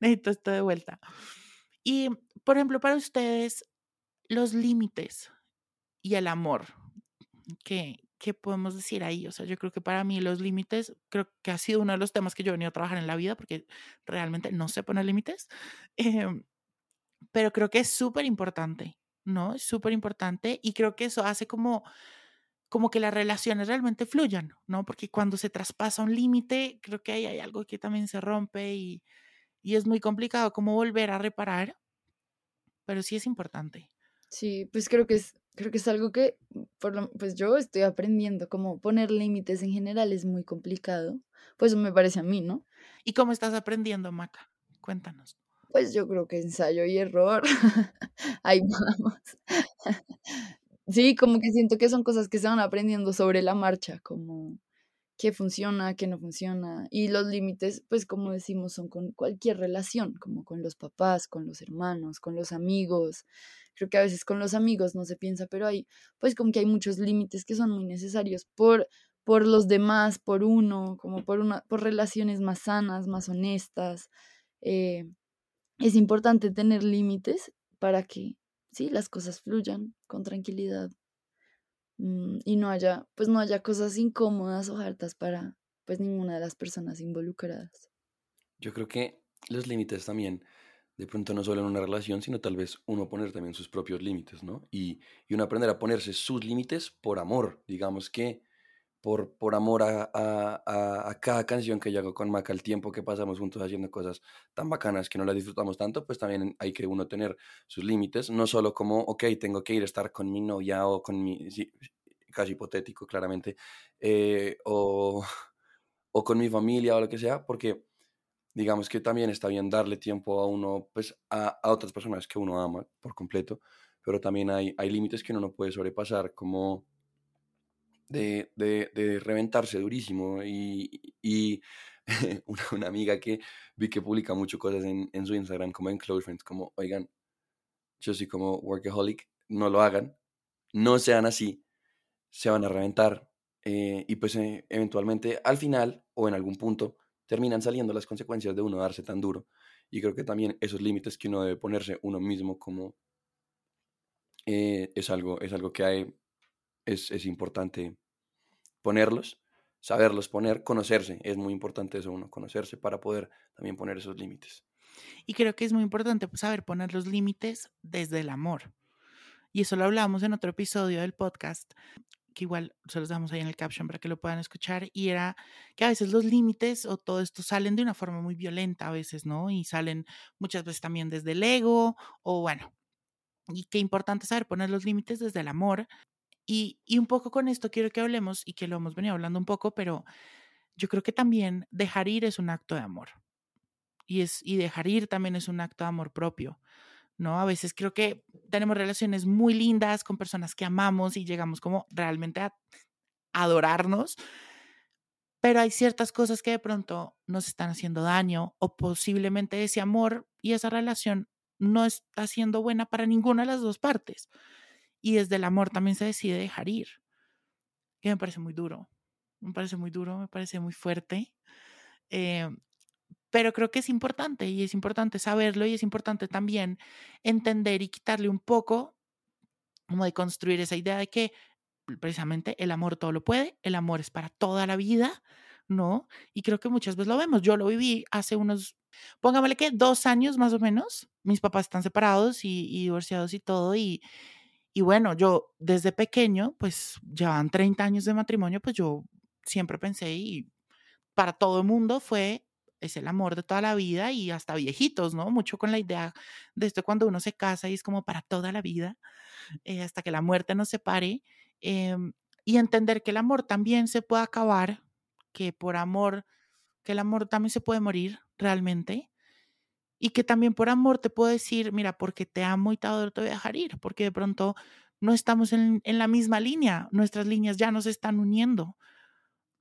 necesito esto de vuelta. Y, por ejemplo, para ustedes, los límites y el amor, ¿qué, ¿qué podemos decir ahí? O sea, yo creo que para mí los límites, creo que ha sido uno de los temas que yo he venido a trabajar en la vida porque realmente no sé poner límites, em, pero creo que es súper importante, ¿no? Es súper importante y creo que eso hace como como que las relaciones realmente fluyan, ¿no? Porque cuando se traspasa un límite, creo que ahí hay algo que también se rompe y, y es muy complicado como volver a reparar, pero sí es importante. Sí, pues creo que es, creo que es algo que, por lo, pues yo estoy aprendiendo, como poner límites en general es muy complicado, pues me parece a mí, ¿no? ¿Y cómo estás aprendiendo, Maca? Cuéntanos. Pues yo creo que ensayo y error, ahí vamos. sí, como que siento que son cosas que se van aprendiendo sobre la marcha, como qué funciona, qué no funciona. Y los límites, pues como decimos, son con cualquier relación, como con los papás, con los hermanos, con los amigos. Creo que a veces con los amigos no se piensa, pero hay, pues como que hay muchos límites que son muy necesarios por, por los demás, por uno, como por, una, por relaciones más sanas, más honestas. Eh, es importante tener límites para que, sí, las cosas fluyan con tranquilidad. Mm, y no haya, pues no haya cosas incómodas o hartas para pues ninguna de las personas involucradas. Yo creo que los límites también, de pronto no solo en una relación, sino tal vez uno poner también sus propios límites, ¿no? Y, y uno aprender a ponerse sus límites por amor, digamos que por, por amor a, a, a, cada canción que yo hago con Maca, el tiempo que pasamos juntos haciendo cosas tan bacanas que no las disfrutamos tanto, pues también hay que uno tener sus límites, no solo como, ok, tengo que ir a estar con mi novia o con mi, sí, casi hipotético claramente, eh, o, o con mi familia o lo que sea, porque digamos que también está bien darle tiempo a uno, pues a, a otras personas que uno ama por completo, pero también hay, hay límites que uno no puede sobrepasar, como de, de, de reventarse durísimo. Y, y una, una, amiga que vi que publica mucho cosas en, en su Instagram, como en Close Friends, como, oigan, yo soy como workaholic, no lo hagan, no sean así, se van a reventar, eh, y pues eh, eventualmente al final o en algún punto terminan saliendo las consecuencias de uno darse tan duro. Y creo que también esos límites que uno debe ponerse uno mismo como eh, es, algo, es algo que hay, es, es importante ponerlos, saberlos poner, conocerse. Es muy importante eso, uno conocerse para poder también poner esos límites. Y creo que es muy importante pues, saber poner los límites desde el amor. Y eso lo hablamos en otro episodio del podcast, que igual se los damos ahí en el caption para que lo puedan escuchar. Y era que a veces los límites o todo esto salen de una forma muy violenta a veces, ¿no? Y salen muchas veces también desde el ego o bueno. Y qué importante saber poner los límites desde el amor. Y, un poco con esto quiero que hablemos y que lo hemos venido hablando un poco, pero yo creo que también dejar ir es un acto de amor. Y, es, y dejar ir también es un acto de amor propio. ¿no? A veces creo que tenemos relaciones muy lindas con personas que amamos y llegamos como realmente a adorarnos, pero hay ciertas cosas que de pronto nos están haciendo daño o posiblemente ese amor y esa relación no está siendo buena para ninguna de las dos partes. Y desde el amor también se decide dejar ir, que me parece muy duro, me parece muy duro, me parece muy fuerte. Eh, pero creo que es importante y es importante saberlo y es importante también entender y quitarle un poco, como de construir esa idea de que precisamente el amor todo lo puede, el amor es para toda la vida, ¿no? Y creo que muchas veces lo vemos. Yo lo viví hace unos, póngamele que dos años más o menos. Mis papás están separados y, divorciados y todo. Y, y bueno, yo desde pequeño, pues llevan 30 años de matrimonio, pues yo siempre pensé y para todo el mundo fue es el amor de toda la vida y hasta viejitos, ¿no? Mucho con la idea de esto cuando uno se casa y es como para toda la vida, eh, hasta que la muerte nos separe. Em, y entender que el amor también se puede acabar, que por amor, que el amor también se puede morir realmente. Y que también por amor te puedo decir, mira, porque te amo y te adoro, te voy a dejar ir, porque de pronto no estamos en, en la misma línea, nuestras líneas ya no se están uniendo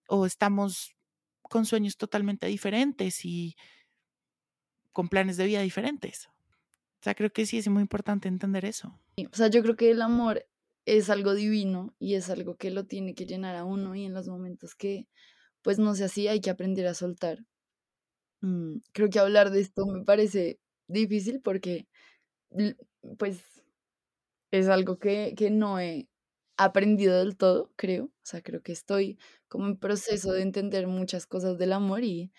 o estamos con sueños totalmente diferentes y con planes de vida diferentes. O sea, creo que sí es muy importante entender eso. O sea, yo creo que el amor es algo divino y es algo que lo tiene que llenar a uno y en los momentos que pues no sé así hay que aprender a soltar. Mm, creo que hablar de esto me parece difícil porque pues es algo que, que no he aprendido del todo, creo. O sea, creo que estoy como en proceso de entender muchas cosas del amor y,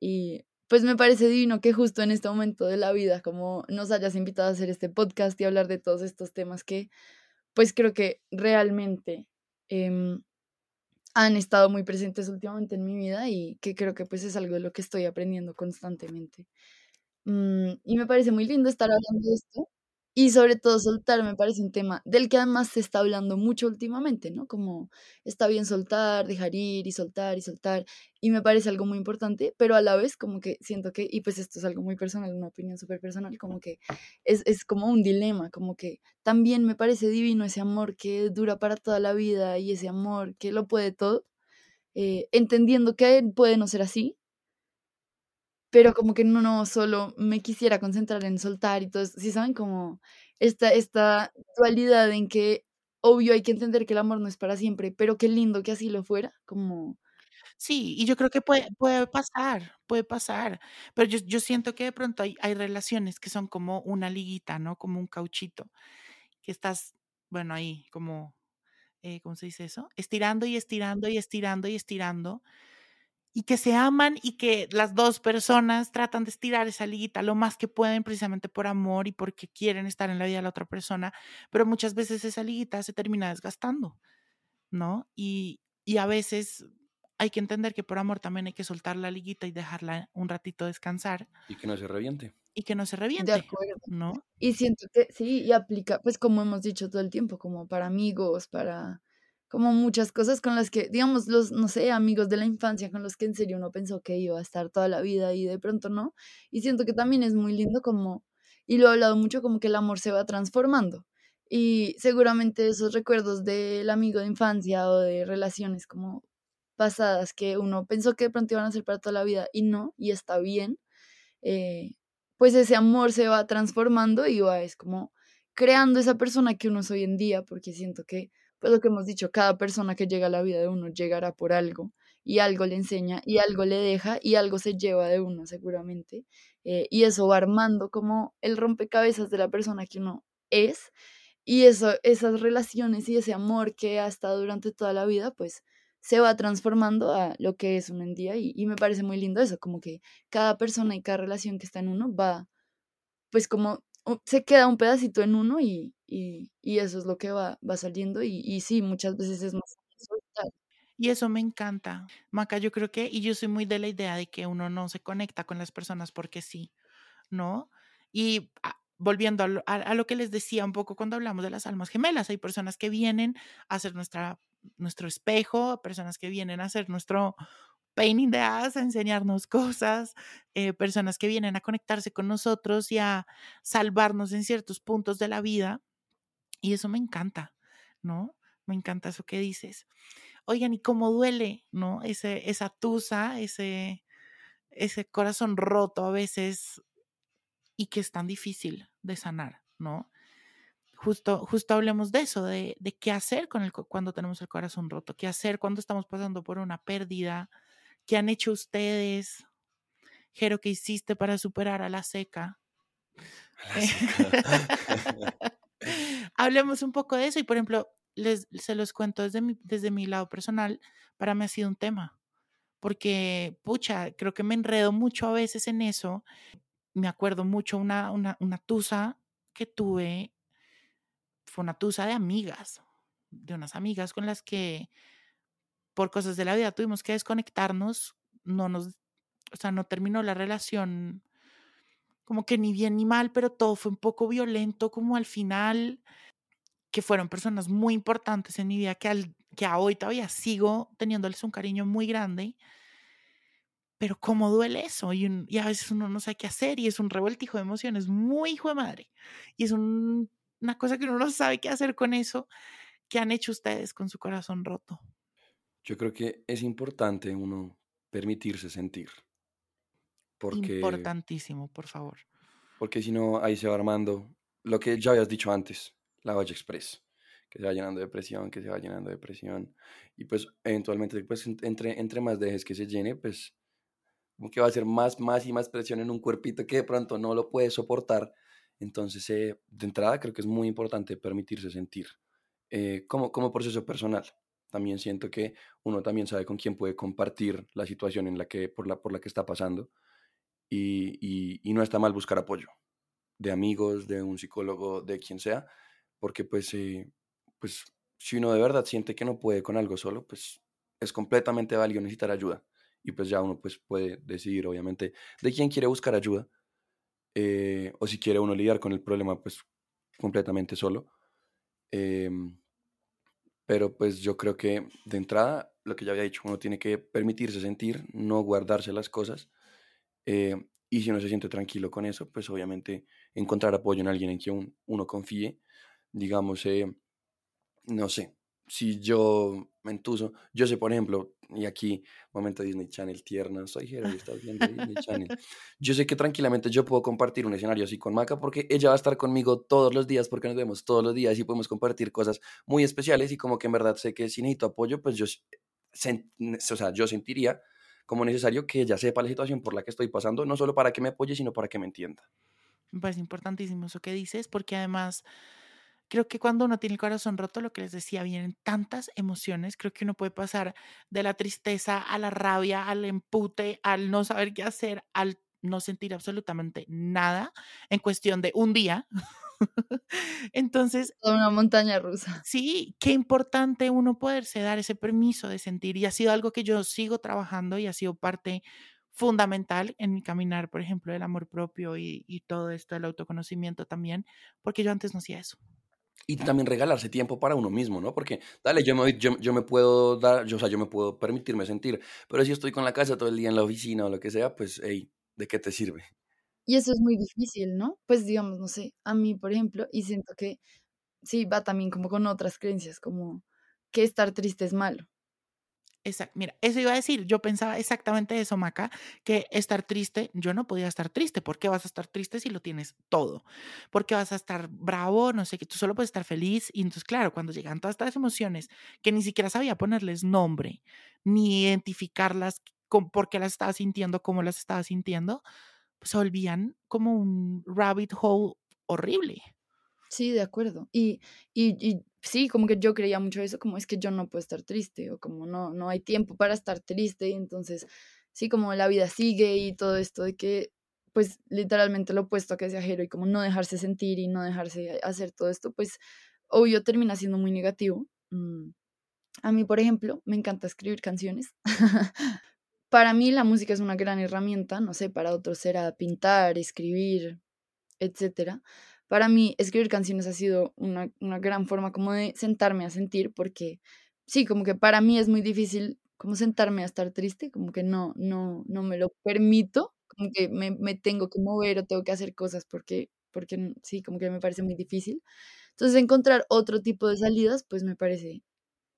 y pues me parece divino que justo en este momento de la vida, como nos hayas invitado a hacer este podcast y hablar de todos estos temas que pues creo que realmente em, han estado muy presentes últimamente en mi vida y que creo que pues es algo de lo que estoy aprendiendo constantemente. Mm, y me parece muy lindo estar hablando de esto y sobre todo soltar me parece un tema del que además se está hablando mucho últimamente, ¿no? Como está bien soltar, dejar ir y soltar y soltar. Y me parece algo muy importante, pero a la vez como que siento que, y pues esto es algo muy personal, una opinión súper personal, como que es, es como un dilema, como que también me parece divino ese amor que dura para toda la vida y ese amor que lo puede todo, eh, entendiendo que puede no ser así, pero como que no, no, solo me quisiera concentrar en soltar y todo eso, ¿sí saben? Como esta, esta dualidad en que obvio hay que entender que el amor no es para siempre, pero qué lindo que así lo fuera, como... Sí, y yo creo que puede, puede pasar, puede pasar, pero yo, yo siento que de pronto hay, hay relaciones que son como una liguita, ¿no? Como un cauchito, que estás, bueno, ahí como, eh, ¿cómo se dice eso? Estirando y estirando y estirando y estirando y que se aman y que las dos personas tratan de estirar esa liguita lo más que pueden precisamente por amor y porque quieren estar en la vida de la otra persona, pero muchas veces esa liguita se termina desgastando, ¿no? Y, y a veces hay que entender que por amor también hay que soltar la liguita y dejarla un ratito descansar. Y que no se reviente. Y que no se reviente. De acuerdo. ¿No? Y siento que sí, y aplica, pues como hemos dicho todo el tiempo, como para amigos, para como muchas cosas con las que, digamos, los, no sé, amigos de la infancia con los que en serio uno pensó que iba a estar toda la vida y de pronto no. Y siento que también es muy lindo como, y lo he hablado mucho, como que el amor se va transformando. Y seguramente esos recuerdos del amigo de infancia o de relaciones como pasadas que uno pensó que de pronto iban a ser para toda la vida y no, y está bien, eh, pues ese amor se va transformando y va, es como creando esa persona que uno es hoy en día, porque siento que pues lo que hemos dicho, cada persona que llega a la vida de uno llegará por algo y algo le enseña y algo le deja y algo se lleva de uno seguramente. Eh, y eso va armando como el rompecabezas de la persona que uno es. Y eso, esas relaciones y ese amor que ha estado durante toda la vida, pues se va transformando a lo que es un en día y me parece muy lindo eso, como que cada persona y cada relación que está en uno va, pues como se queda un pedacito en uno y, y, y eso es lo que va, va saliendo y, y sí, muchas veces es más y eso me encanta. Maca, yo creo que, y yo soy muy de la idea de que uno no se conecta con las personas porque sí, ¿no? Y ah, volviendo a lo, que les decía un poco cuando hablamos de las almas gemelas, hay personas que vienen a ser nuestra, nuestro espejo, personas que vienen a ser nuestro painting de ass, a enseñarnos cosas, eh, personas que vienen a conectarse con nosotros y a salvarnos en ciertos puntos de la vida. Y eso me encanta, ¿no? Me encanta eso que dices oigan, ¿y cómo duele, no? Ese, esa tusa, ese, ese corazón roto a veces y que es tan difícil de sanar, ¿no? Justo, justo hablemos de eso, de, de qué hacer cuando tenemos el corazón roto, qué hacer cuando estamos pasando por una pérdida, qué han hecho ustedes, Jero, qué hiciste para superar a la seca. Hablemos un poco de eso y, por ejemplo, les, se los cuento desde mi, desde mi lado personal, para mí ha sido un tema, porque, pucha, creo que me enredo mucho a veces en eso. Me acuerdo mucho una, una, una tusa que tuve, fue una tusa de amigas, de unas amigas con las que por cosas de la vida tuvimos que desconectarnos, no nos, o sea, no terminó la relación como que ni bien ni mal, pero todo fue un poco violento como al final que fueron personas muy importantes en mi vida, que, al, que a hoy todavía sigo teniéndoles un cariño muy grande. Pero cómo duele eso y, a veces uno no sabe qué hacer y es un revoltijo de emociones muy hijo de madre. Y es un, una cosa que uno no sabe qué hacer con eso. ¿Qué han hecho ustedes con su corazón roto? Yo creo que es importante uno permitirse sentir. Porque, Importantísimo, por favor. Porque si no, ahí se va armando lo que ya habías dicho antes la Valle Express, que se va llenando de presión, que se va llenando de presión, y pues eventualmente, pues entre, entre más dejes que se llene, pues como que va a ser más, más y más presión en un cuerpito que de pronto no lo puede soportar. Entonces, eh, de entrada, creo que es muy importante permitirse sentir eh, como, como proceso personal. También siento que uno también sabe con quién puede compartir la situación en la que, por, la, por la que está pasando y, y, no está mal buscar apoyo de amigos, de un psicólogo, de quien sea, porque pues, eh, pues si uno de verdad siente que no puede con algo solo, pues es completamente válido necesitar ayuda. Y pues ya uno pues puede decidir obviamente de quién quiere buscar ayuda eh, o si quiere uno lidiar con el problema pues completamente solo. Em, pero pues yo creo que de entrada, lo que ya había dicho, uno tiene que permitirse sentir, no guardarse las cosas. Eh, y si uno se siente tranquilo con eso, pues obviamente encontrar apoyo en alguien en quien uno confíe digamos, eh, no sé, si yo me entuso, yo sé, por ejemplo, y aquí, momento Disney Channel tierna, soy Jero y estás viendo Disney Channel. Yo sé que tranquilamente yo puedo compartir un escenario así con Maca porque ella va a estar conmigo todos los días porque nos vemos todos los días y podemos compartir cosas muy especiales y como que en verdad sé que si necesito apoyo, pues yo, o sea, yo sentiría como necesario que ella sepa la situación por la que estoy pasando, no solo para que me apoye, sino para que me entienda. Me parece importantísimo eso que dices porque además Creo que cuando uno tiene el corazón roto, lo que les decía, vienen tantas emociones. Creo que uno puede pasar de la tristeza a la rabia, al empute, al no saber qué hacer, al no sentir absolutamente nada en cuestión de un día. Entonces. Una montaña rusa. Sí, qué importante uno poderse dar ese permiso de sentir. Y ha sido algo que yo sigo trabajando y ha sido parte fundamental en mi caminar, por ejemplo, del amor propio y, y todo esto del autoconocimiento también, porque yo antes no hacía eso. Y también regalarse tiempo para uno mismo, ¿no? Porque, dale, yo me, yo, yo me puedo dar, yo, o sea, yo me puedo permitirme sentir, pero si estoy con la casa todo el día en la oficina o lo que sea, pues, hey, ¿de qué te sirve? Y eso es muy difícil, ¿no? Pues digamos, no sé, a mí, por ejemplo, y siento que sí, va también como con otras creencias, como que estar triste es malo. Exacto. Mira, eso iba a decir. Yo pensaba exactamente eso, Maca, que estar triste, yo no podía estar triste. ¿Por qué vas a estar triste si lo tienes todo? ¿Por qué vas a estar bravo? No sé, que tú solo puedes estar feliz. Y entonces, claro, cuando llegan todas estas emociones que ni siquiera sabía ponerles nombre, ni identificarlas con por qué las estaba sintiendo, cómo las estaba sintiendo, se volvían como un rabbit hole horrible. Sí, de acuerdo. Y, y, y sí, como que yo creía mucho eso, como es que yo no puedo estar triste o como no, no hay tiempo para estar triste y entonces, sí, como la vida sigue y todo esto de que, pues literalmente lo opuesto a que sea ajero y como no dejarse sentir y no dejarse hacer todo esto, pues obvio termina siendo muy negativo. Mm, a mí, por ejemplo, me encanta escribir canciones. para mí la música es una gran herramienta, no sé, para otros será pintar, escribir, etcétera para mí escribir canciones ha sido una, una, gran forma como de sentarme a sentir, porque sí, como que para mí es muy difícil como sentarme a estar triste, como que no, no, no me lo permito, como que me, me tengo que mover o tengo que hacer cosas porque, porque sí, como que me parece muy difícil. Entonces encontrar otro tipo de salidas, pues me parece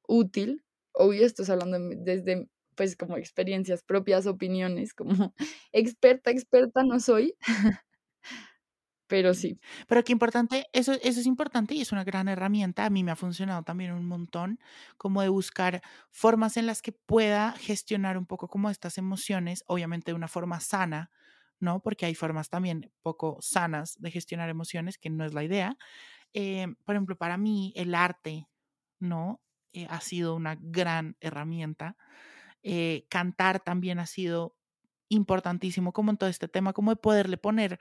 útil. Obvio, estoy hablando desde pues como experiencias propias, opiniones, como experta, experta no soy, pero sí. Pero qué importante, eso, eso es importante y es una gran herramienta. A mí me ha funcionado también un montón, como de buscar formas en las que pueda gestionar un poco como estas emociones, obviamente de una forma sana, ¿no? Porque hay formas también poco sanas de gestionar emociones, que no es la idea. Eh, por ejemplo, para mí el arte, ¿no? Eh, ha sido una gran herramienta. Eh, cantar también ha sido importantísimo como en todo este tema, como de poderle poner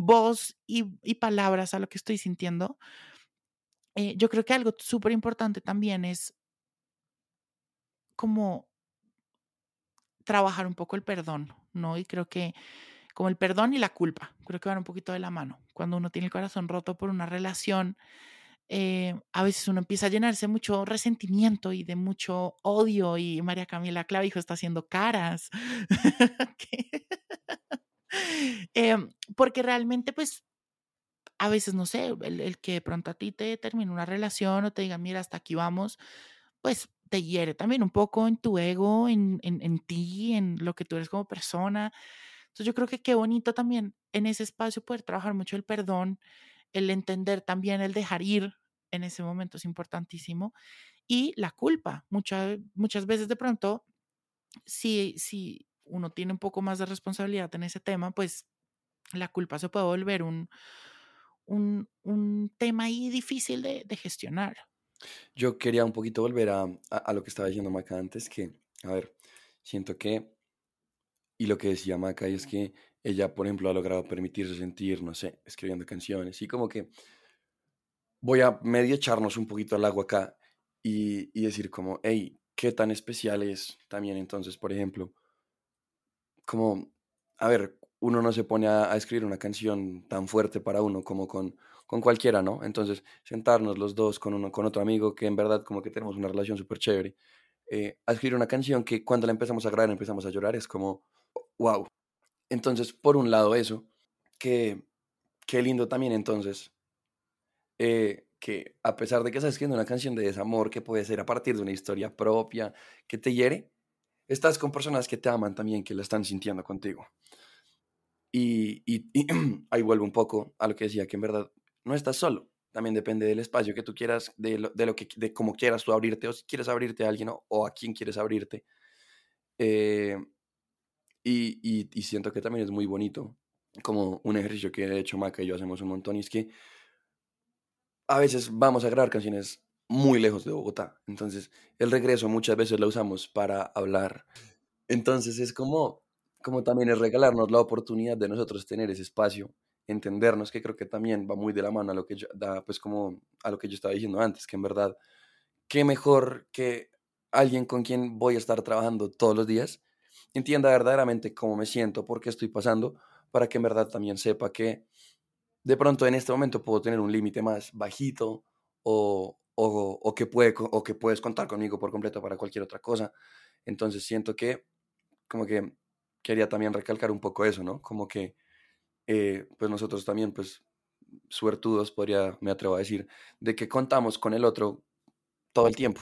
voz y, palabras a lo que estoy sintiendo. Eh, yo creo que algo súper importante también es como trabajar un poco el perdón, ¿no? Y creo que como el perdón y la culpa, creo que van un poquito de la mano. Cuando uno tiene el corazón roto por una relación, eh, a veces uno empieza a llenarse mucho resentimiento y de mucho odio y María Camila Clavijo está haciendo caras. Em, porque realmente, pues, a veces, no sé, el, que de pronto a ti te termine una relación o te diga, mira, hasta aquí vamos, pues te hiere también un poco en tu ego, en, en, en ti, en lo que tú eres como persona. Entonces yo creo que qué bonito también en ese espacio poder trabajar mucho el perdón, el entender también el dejar ir en ese momento es importantísimo. Y la culpa, muchas, muchas veces de pronto, si, si uno tiene un poco más de responsabilidad en ese tema, pues la culpa se puede volver un, un, tema ahí difícil de, gestionar. Yo quería un poquito volver a, a, lo que estaba diciendo Maca antes, que, a ver, siento que, y lo que decía Maca, es que ella, por ejemplo, ha logrado permitirse sentir, no sé, escribiendo canciones, y como que voy a medio echarnos un poquito al agua acá y, y decir como, hey, ¿qué tan especial es también entonces, por ejemplo, como, a ver, uno no se pone a, escribir una canción tan fuerte para uno como con, con cualquiera, ¿no? Entonces, sentarnos los dos con, uno, con otro amigo que en verdad como que tenemos una relación súper chévere, eh, a escribir una canción que cuando la empezamos a grabar empezamos a llorar, es como, wow. Entonces, por un lado eso, que qué lindo también entonces, eh, que a pesar de que estás escribiendo una canción de desamor que puede ser a partir de una historia propia que te hiere, estás con personas que te aman también, que la están sintiendo contigo. Y, ahí vuelvo un poco a lo que decía, que en verdad no estás solo. También depende del espacio que tú quieras, de lo, de lo que, de cómo quieras tú abrirte, o si quieres abrirte a alguien o, a quién quieres abrirte. Eh, y, y, siento que también es muy bonito, como un ejercicio que de hecho Maca y yo hacemos un montón, y es que a veces vamos a grabar canciones muy lejos de Bogotá. Entonces, el regreso muchas veces lo usamos para hablar. Entonces, es como, como también es regalarnos la oportunidad de nosotros tener ese espacio, entendernos, que creo que también va muy de la mano a lo que yo, da, pues como a lo que yo estaba diciendo antes, que en verdad, qué mejor que alguien con quien voy a estar trabajando todos los días, entienda verdaderamente cómo me siento, por qué estoy pasando, para que en verdad también sepa que de pronto en este momento puedo tener un límite más bajito o, o, que puede, o que puedes contar conmigo por completo para cualquier otra cosa. Entonces siento que como que quería también recalcar un poco eso, ¿no? Como que eh, pues nosotros también pues suertudos, podría, me atrevo a decir, de que contamos con el otro todo el tiempo.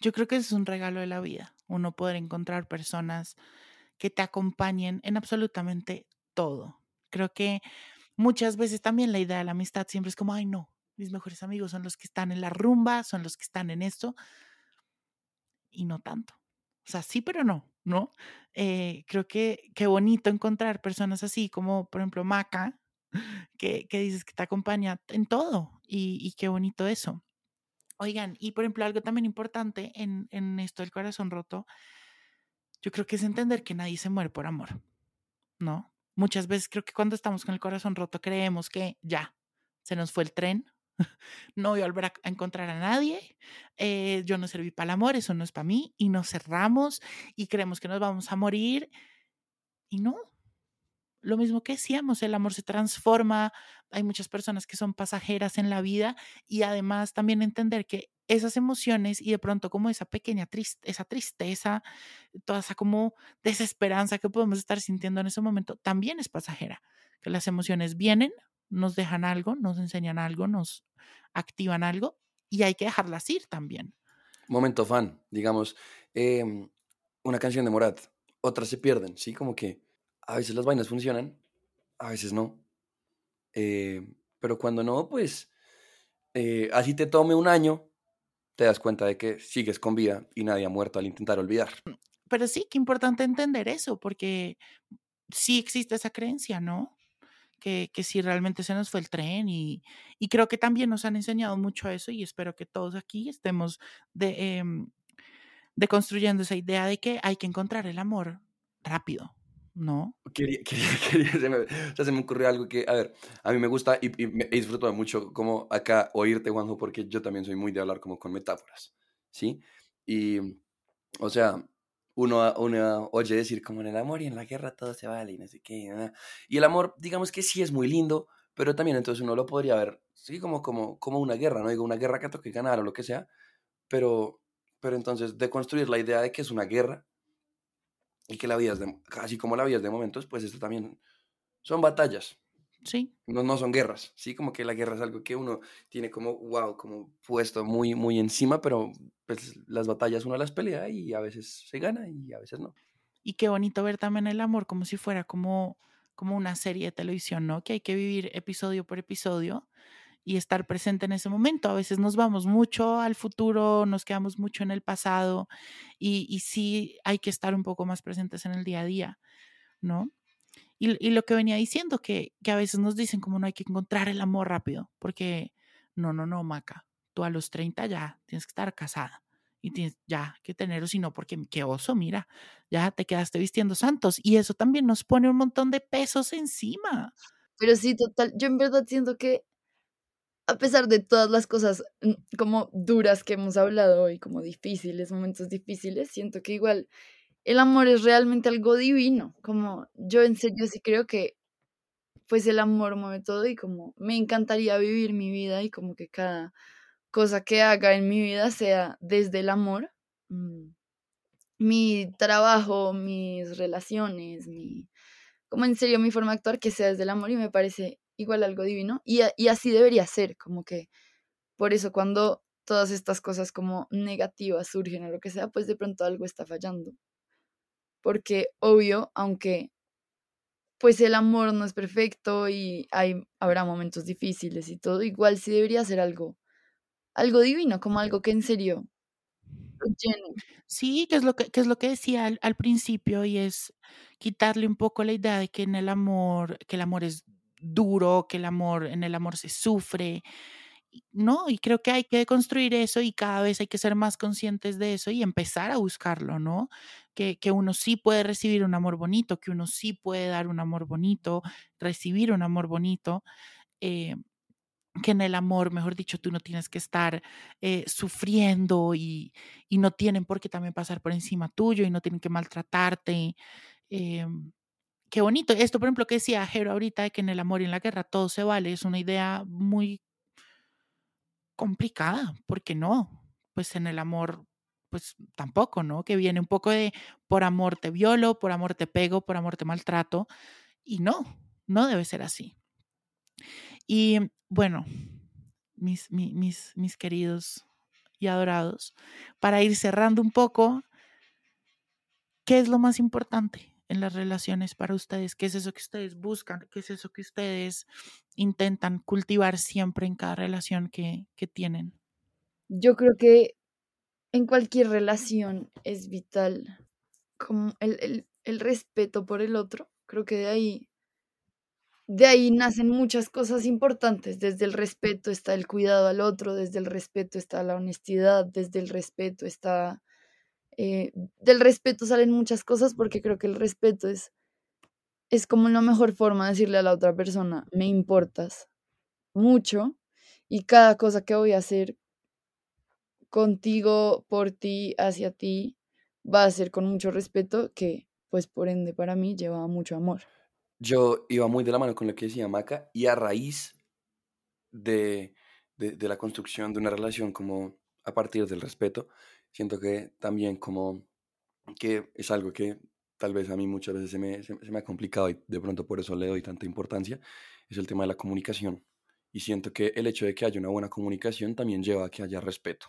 Yo creo que es un regalo de la vida. uno poder encontrar personas que te acompañen en absolutamente todo. Creo que muchas veces también la idea de la amistad siempre es como, ay no, mis mejores amigos son los que están en la rumba, son los que están en esto, y no tanto. O sea, sí, pero no, ¿no? Eh, creo que qué bonito encontrar personas así como, por ejemplo, Maca, que, que dices que te acompaña en todo, y, y qué bonito eso. Oigan, y por ejemplo, algo también importante en, en esto del corazón roto, yo creo que es entender que nadie se muere por amor, ¿no? Muchas veces creo que cuando estamos con el corazón roto creemos que ya, se nos fue el tren, no voy a volver a encontrar a nadie, eh, yo no serví para el amor, eso no es para mí, y nos cerramos y creemos que nos vamos a morir, y no. Lo mismo que decíamos, el amor se transforma, hay muchas personas que son pasajeras en la vida y además también entender que esas emociones y de pronto como esa pequeña esa tristeza, toda esa como desesperanza que podemos estar sintiendo en ese momento, también es pasajera, que las emociones vienen, nos dejan algo, nos enseñan algo, nos activan algo y hay que dejarlas ir también. Momento fan, digamos, em, una canción de Morat, otras se pierden, ¿sí? Como que a veces las vainas funcionan, a veces no. Eh, pero cuando no, pues eh, así te tome un año, te das cuenta de que sigues con vida y nadie ha muerto al intentar olvidar. Pero sí, qué importante entender eso, porque sí existe esa creencia, ¿no? Que, que si realmente se nos fue el tren y, y, creo que también nos han enseñado mucho eso y espero que todos aquí estemos de, eh, deconstruyendo esa idea de que hay que encontrar el amor rápido, ¿no? Quería, quería, quería se, me, o sea, se me ocurrió algo que, a ver, a mí me gusta y, y me disfruto mucho como acá oírte, Juanjo, porque yo también soy muy de hablar como con metáforas, ¿sí? Y, o sea, uno, uno oye decir como en el amor y en la guerra todo se vale y no sé qué, ¿no? y el amor, digamos que sí es muy lindo, pero también entonces uno lo podría ver, sí, como, como, como una guerra, ¿no? Digo, una guerra que toque ganar o lo que sea, pero, pero entonces de construir la idea de que es una guerra, y que la vida es así como la vida es de momentos, pues esto también son batallas. Sí. No, no son guerras, sí, como que la guerra es algo que uno tiene como, wow, como puesto muy, muy encima, pero pues las batallas uno las pelea y a veces se gana y a veces no. Y qué bonito ver también el amor como si fuera como, como una serie de televisión, ¿no? Que hay que vivir episodio por episodio y estar presente en ese momento. A veces nos vamos mucho al futuro, nos quedamos mucho en el pasado y, y sí hay que estar un poco más presentes en el día a día, ¿no? Y, lo que venía diciendo, que, que a veces nos dicen como no hay que encontrar el amor rápido, porque no, no, no, Maca, tú a los 30 ya tienes que estar casada y tienes ya que tenerlo, sino porque qué oso, mira, ya te quedaste vistiendo santos y eso también nos pone un montón de pesos encima. Pero sí, total, yo en verdad siento que a pesar de todas las cosas mm, como duras que hemos hablado hoy, como difíciles, momentos difíciles, siento que igual el amor es realmente algo divino, como yo en serio sí creo que pues el amor mueve todo y como me encantaría vivir mi vida y como que cada cosa que haga en mi vida sea desde el amor. Mm, mi trabajo, mis relaciones, mi como en serio mi forma de actuar que sea desde el amor y me parece igual algo divino y, y así debería ser, como que por eso cuando todas estas cosas como negativas surgen o lo que sea, pues de pronto algo está fallando. Porque obvio, aunque pues el amor no es perfecto y hay, habrá momentos difíciles y todo, igual sí debería ser algo, algo divino, como algo que en serio. Sí, que es lo que, que es lo que decía al, al principio y es quitarle un poco la idea de que en el amor, que el amor es duro, que el amor, en el amor se sufre, ¿no? Y creo que hay que construir eso y cada vez hay que ser más conscientes de eso y empezar a buscarlo, ¿no? Que, uno sí puede recibir un amor bonito, que uno sí puede dar un amor bonito, recibir un amor bonito. Eh, que en el amor, mejor dicho, tú no tienes que estar eh, sufriendo y, y, no tienen por qué también pasar por encima tuyo y no tienen que maltratarte. Eh, qué bonito. Esto, por ejemplo, que decía Jero ahorita, de que en el amor y en la guerra todo se vale, es una idea muy complicada, porque no, pues en el amor, pues tampoco, ¿no? Que viene un poco de por amor te violo, por amor te pego, por amor te maltrato, y no, no debe ser así. Y bueno, mis, mis, mis, mis queridos y adorados, para ir cerrando un poco, ¿qué es lo más importante en las relaciones para ustedes? ¿Qué es eso que ustedes buscan? ¿Qué es eso que ustedes intentan cultivar siempre en cada relación que, que tienen? Yo creo que en cualquier relación es vital como el, el, el respeto por el otro. Creo que de ahí, de ahí nacen muchas cosas importantes. Desde el respeto está el cuidado al otro, desde el respeto está la honestidad, desde el respeto está... eh, del respeto salen muchas cosas porque creo que el respeto es, es como la mejor forma de decirle a la otra persona, me importas mucho y cada cosa que voy a hacer contigo, por ti, hacia ti, va a ser con mucho respeto que, pues por ende, para mí lleva mucho amor. Yo iba muy de la mano con lo que decía Maca y a raíz de, de, la construcción de una relación como a partir del respeto, siento que también como que es algo que tal vez a mí muchas veces se me, se me ha complicado y de pronto por eso le doy tanta importancia, es el tema de la comunicación. Y siento que el hecho de que haya una buena comunicación también lleva a que haya respeto.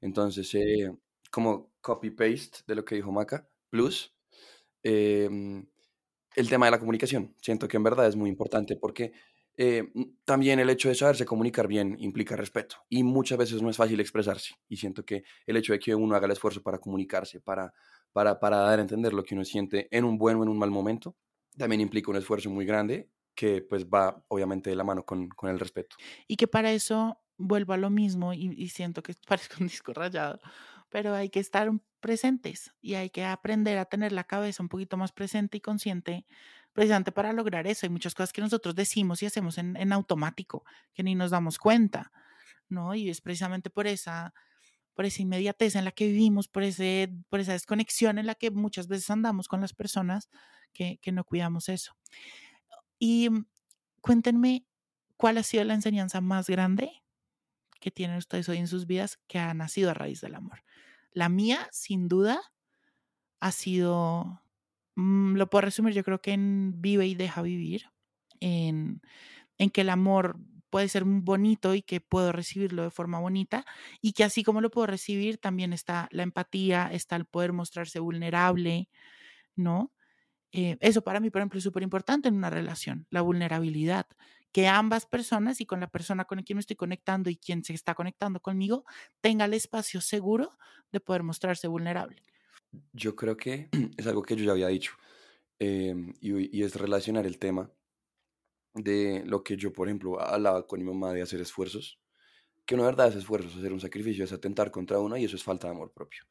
Entonces, eh, como copy-paste de lo que dijo Maca, plus em, el tema de la comunicación. Siento que en verdad es muy importante porque eh, también el hecho de saberse comunicar bien implica respeto y muchas veces no es fácil expresarse. Y siento que el hecho de que uno haga el esfuerzo para comunicarse, para, para, para dar a entender lo que uno siente en un buen o en un mal momento, también implica un esfuerzo muy grande que pues va obviamente de la mano con, con el respeto. Y que para eso vuelvo a lo mismo y, siento que parezco un disco rayado, pero hay que estar presentes y hay que aprender a tener la cabeza un poquito más presente y consciente, precisamente para lograr eso. Hay muchas cosas que nosotros decimos y hacemos en, en automático, que ni nos damos cuenta, ¿no? Y es precisamente por esa, por esa inmediatez en la que vivimos, por, ese, por esa desconexión en la que muchas veces andamos con las personas que, que no cuidamos eso. Y mm, cuéntenme, ¿cuál ha sido la enseñanza más grande que tienen ustedes hoy en sus vidas que ha nacido a raíz del amor? La mía, sin duda, ha sido, mm, lo puedo resumir yo creo que en vive y deja vivir, en, en que el amor puede ser bonito y que puedo recibirlo de forma bonita y que así como lo puedo recibir, también está la empatía, está el poder mostrarse vulnerable, ¿no? Eh, eso para mí, por ejemplo, es súper importante en una relación, la vulnerabilidad, que ambas personas y con la persona con quien me estoy conectando y quien se está conectando conmigo tenga el espacio seguro de poder mostrarse vulnerable. Yo creo que es algo que yo ya había dicho em, y, es relacionar el tema de lo que yo, por ejemplo, hablaba con mi mamá de hacer esfuerzos, que es verdad es esfuerzos, hacer un sacrificio es atentar contra uno y eso es falta de amor propio.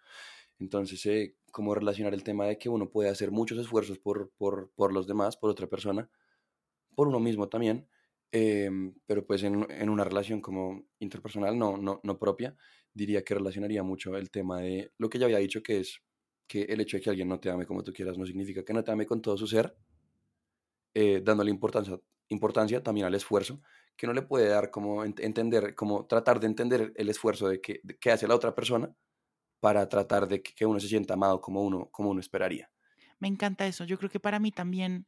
Entonces, eh, cómo relacionar el tema de que uno puede hacer muchos esfuerzos por, por, por los demás, por otra persona, por uno mismo también, em, pero pues en, en una relación como interpersonal, no, no, no propia, diría que relacionaría mucho el tema de lo que ya había dicho, que es que el hecho de que alguien no te ame como tú quieras no significa que no te ame con todo su ser, eh, dándole importancia, importancia también al esfuerzo, que no le puede dar como ent- entender, como tratar de entender el esfuerzo de que, de que hace la otra persona para tratar de que, que uno se sienta amado como uno, como uno esperaría. Me encanta eso. Yo creo que para mí también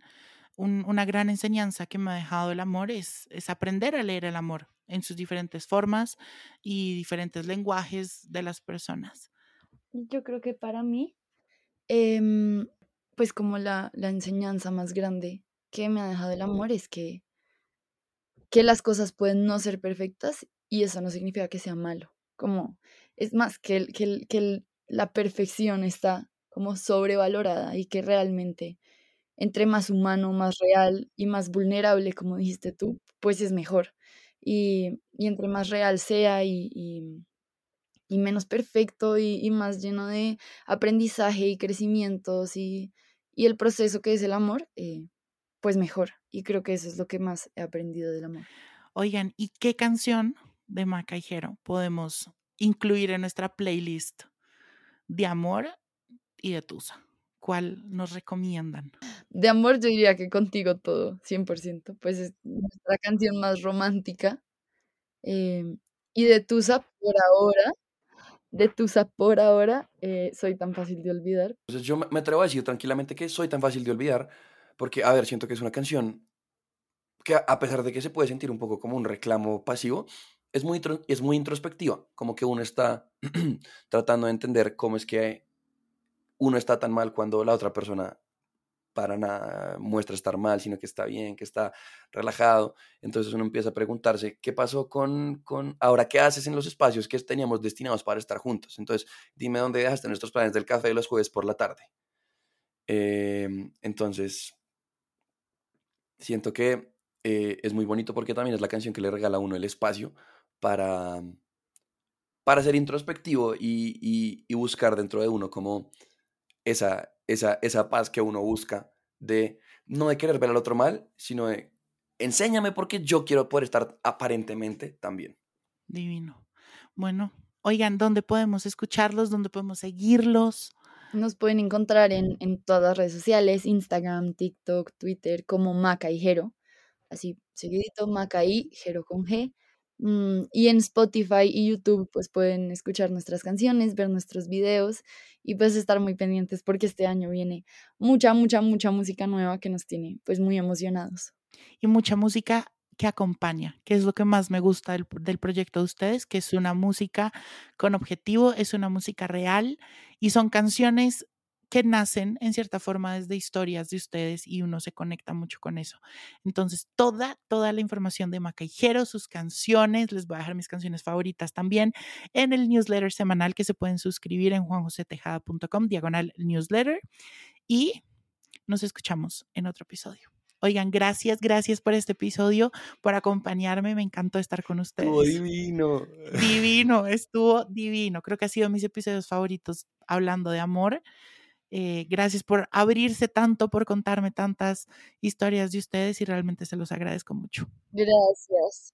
un- una gran enseñanza que me ha dejado el amor es, es aprender a leer el amor en sus diferentes formas y diferentes lenguajes de las personas. Yo creo que para mí, em, pues como la, la enseñanza más grande que me ha dejado el amor es que, que las cosas pueden no ser perfectas y eso no significa que sea malo. Como, es más, que, que, que la perfección está como sobrevalorada y que realmente entre más humano, más real y más vulnerable, como dijiste tú, pues es mejor. Y, y entre más real sea y, y- menos perfecto y, más lleno de aprendizaje y crecimientos y, el proceso que es el amor, eh, pues mejor. Y creo que eso es lo que más he aprendido del amor. Oigan, ¿y qué canción de Maca y Jero podemos incluir en nuestra playlist de amor y de Tusa? ¿Cuál nos recomiendan? De amor yo diría que contigo todo, 100%, pues es nuestra canción más romántica. eh, y de Tusa por ahora, de Tusa por ahora, eh, soy tan fácil de olvidar. Entonces yo me atrevo a decir tranquilamente que soy tan fácil de olvidar, porque, a ver, siento que es una canción que a pesar de que se puede sentir un poco como un reclamo pasivo, es muy, es muy introspectiva, como que uno está tratando de entender cómo es que uno está tan mal cuando la otra persona para nada muestra estar mal, sino que está bien, que está relajado. Entonces uno empieza a preguntarse, ¿qué pasó con, con ahora qué haces en los espacios que teníamos destinados para estar juntos? Entonces, dime dónde dejaste nuestros planes del café los jueves por la tarde. Em, entonces, siento que eh, es muy bonito porque también es la canción que le regala a uno el espacio para, para ser introspectivo y, y buscar dentro de uno como esa, esa, esa paz que uno busca de no de querer ver al otro mal, sino de enséñame porque yo quiero poder estar aparentemente también. Divino. Bueno, oigan, ¿dónde podemos escucharlos? ¿Dónde podemos seguirlos? Nos pueden encontrar en, en todas las redes sociales, Instagram, TikTok, Twitter, como Maca y Jero. Así, seguidito, Maca y Jero con G. Mm, y en Spotify y YouTube pues pueden escuchar nuestras canciones, ver nuestros videos y pues estar muy pendientes porque este año viene mucha, mucha, mucha música nueva que nos tiene pues muy emocionados. Y mucha música que acompaña, que es lo que más me gusta del, del, proyecto de ustedes, que es una música con objetivo, es una música real y son canciones que nacen en cierta forma desde historias de ustedes y uno se conecta mucho con eso. Entonces, toda, toda la información de Macaijero, sus canciones, les voy a dejar mis canciones favoritas también en el newsletter semanal que se pueden suscribir en juanjosetejada.com, diagonal newsletter. Y nos escuchamos en otro episodio. Oigan, gracias, gracias por este episodio, por acompañarme. Me encantó estar con ustedes. Estuvo divino. Divino, estuvo divino. Creo que ha sido mis episodios favoritos hablando de amor. Eh, gracias por abrirse tanto, por contarme tantas historias de ustedes y realmente se los agradezco mucho. Gracias.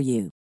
for you.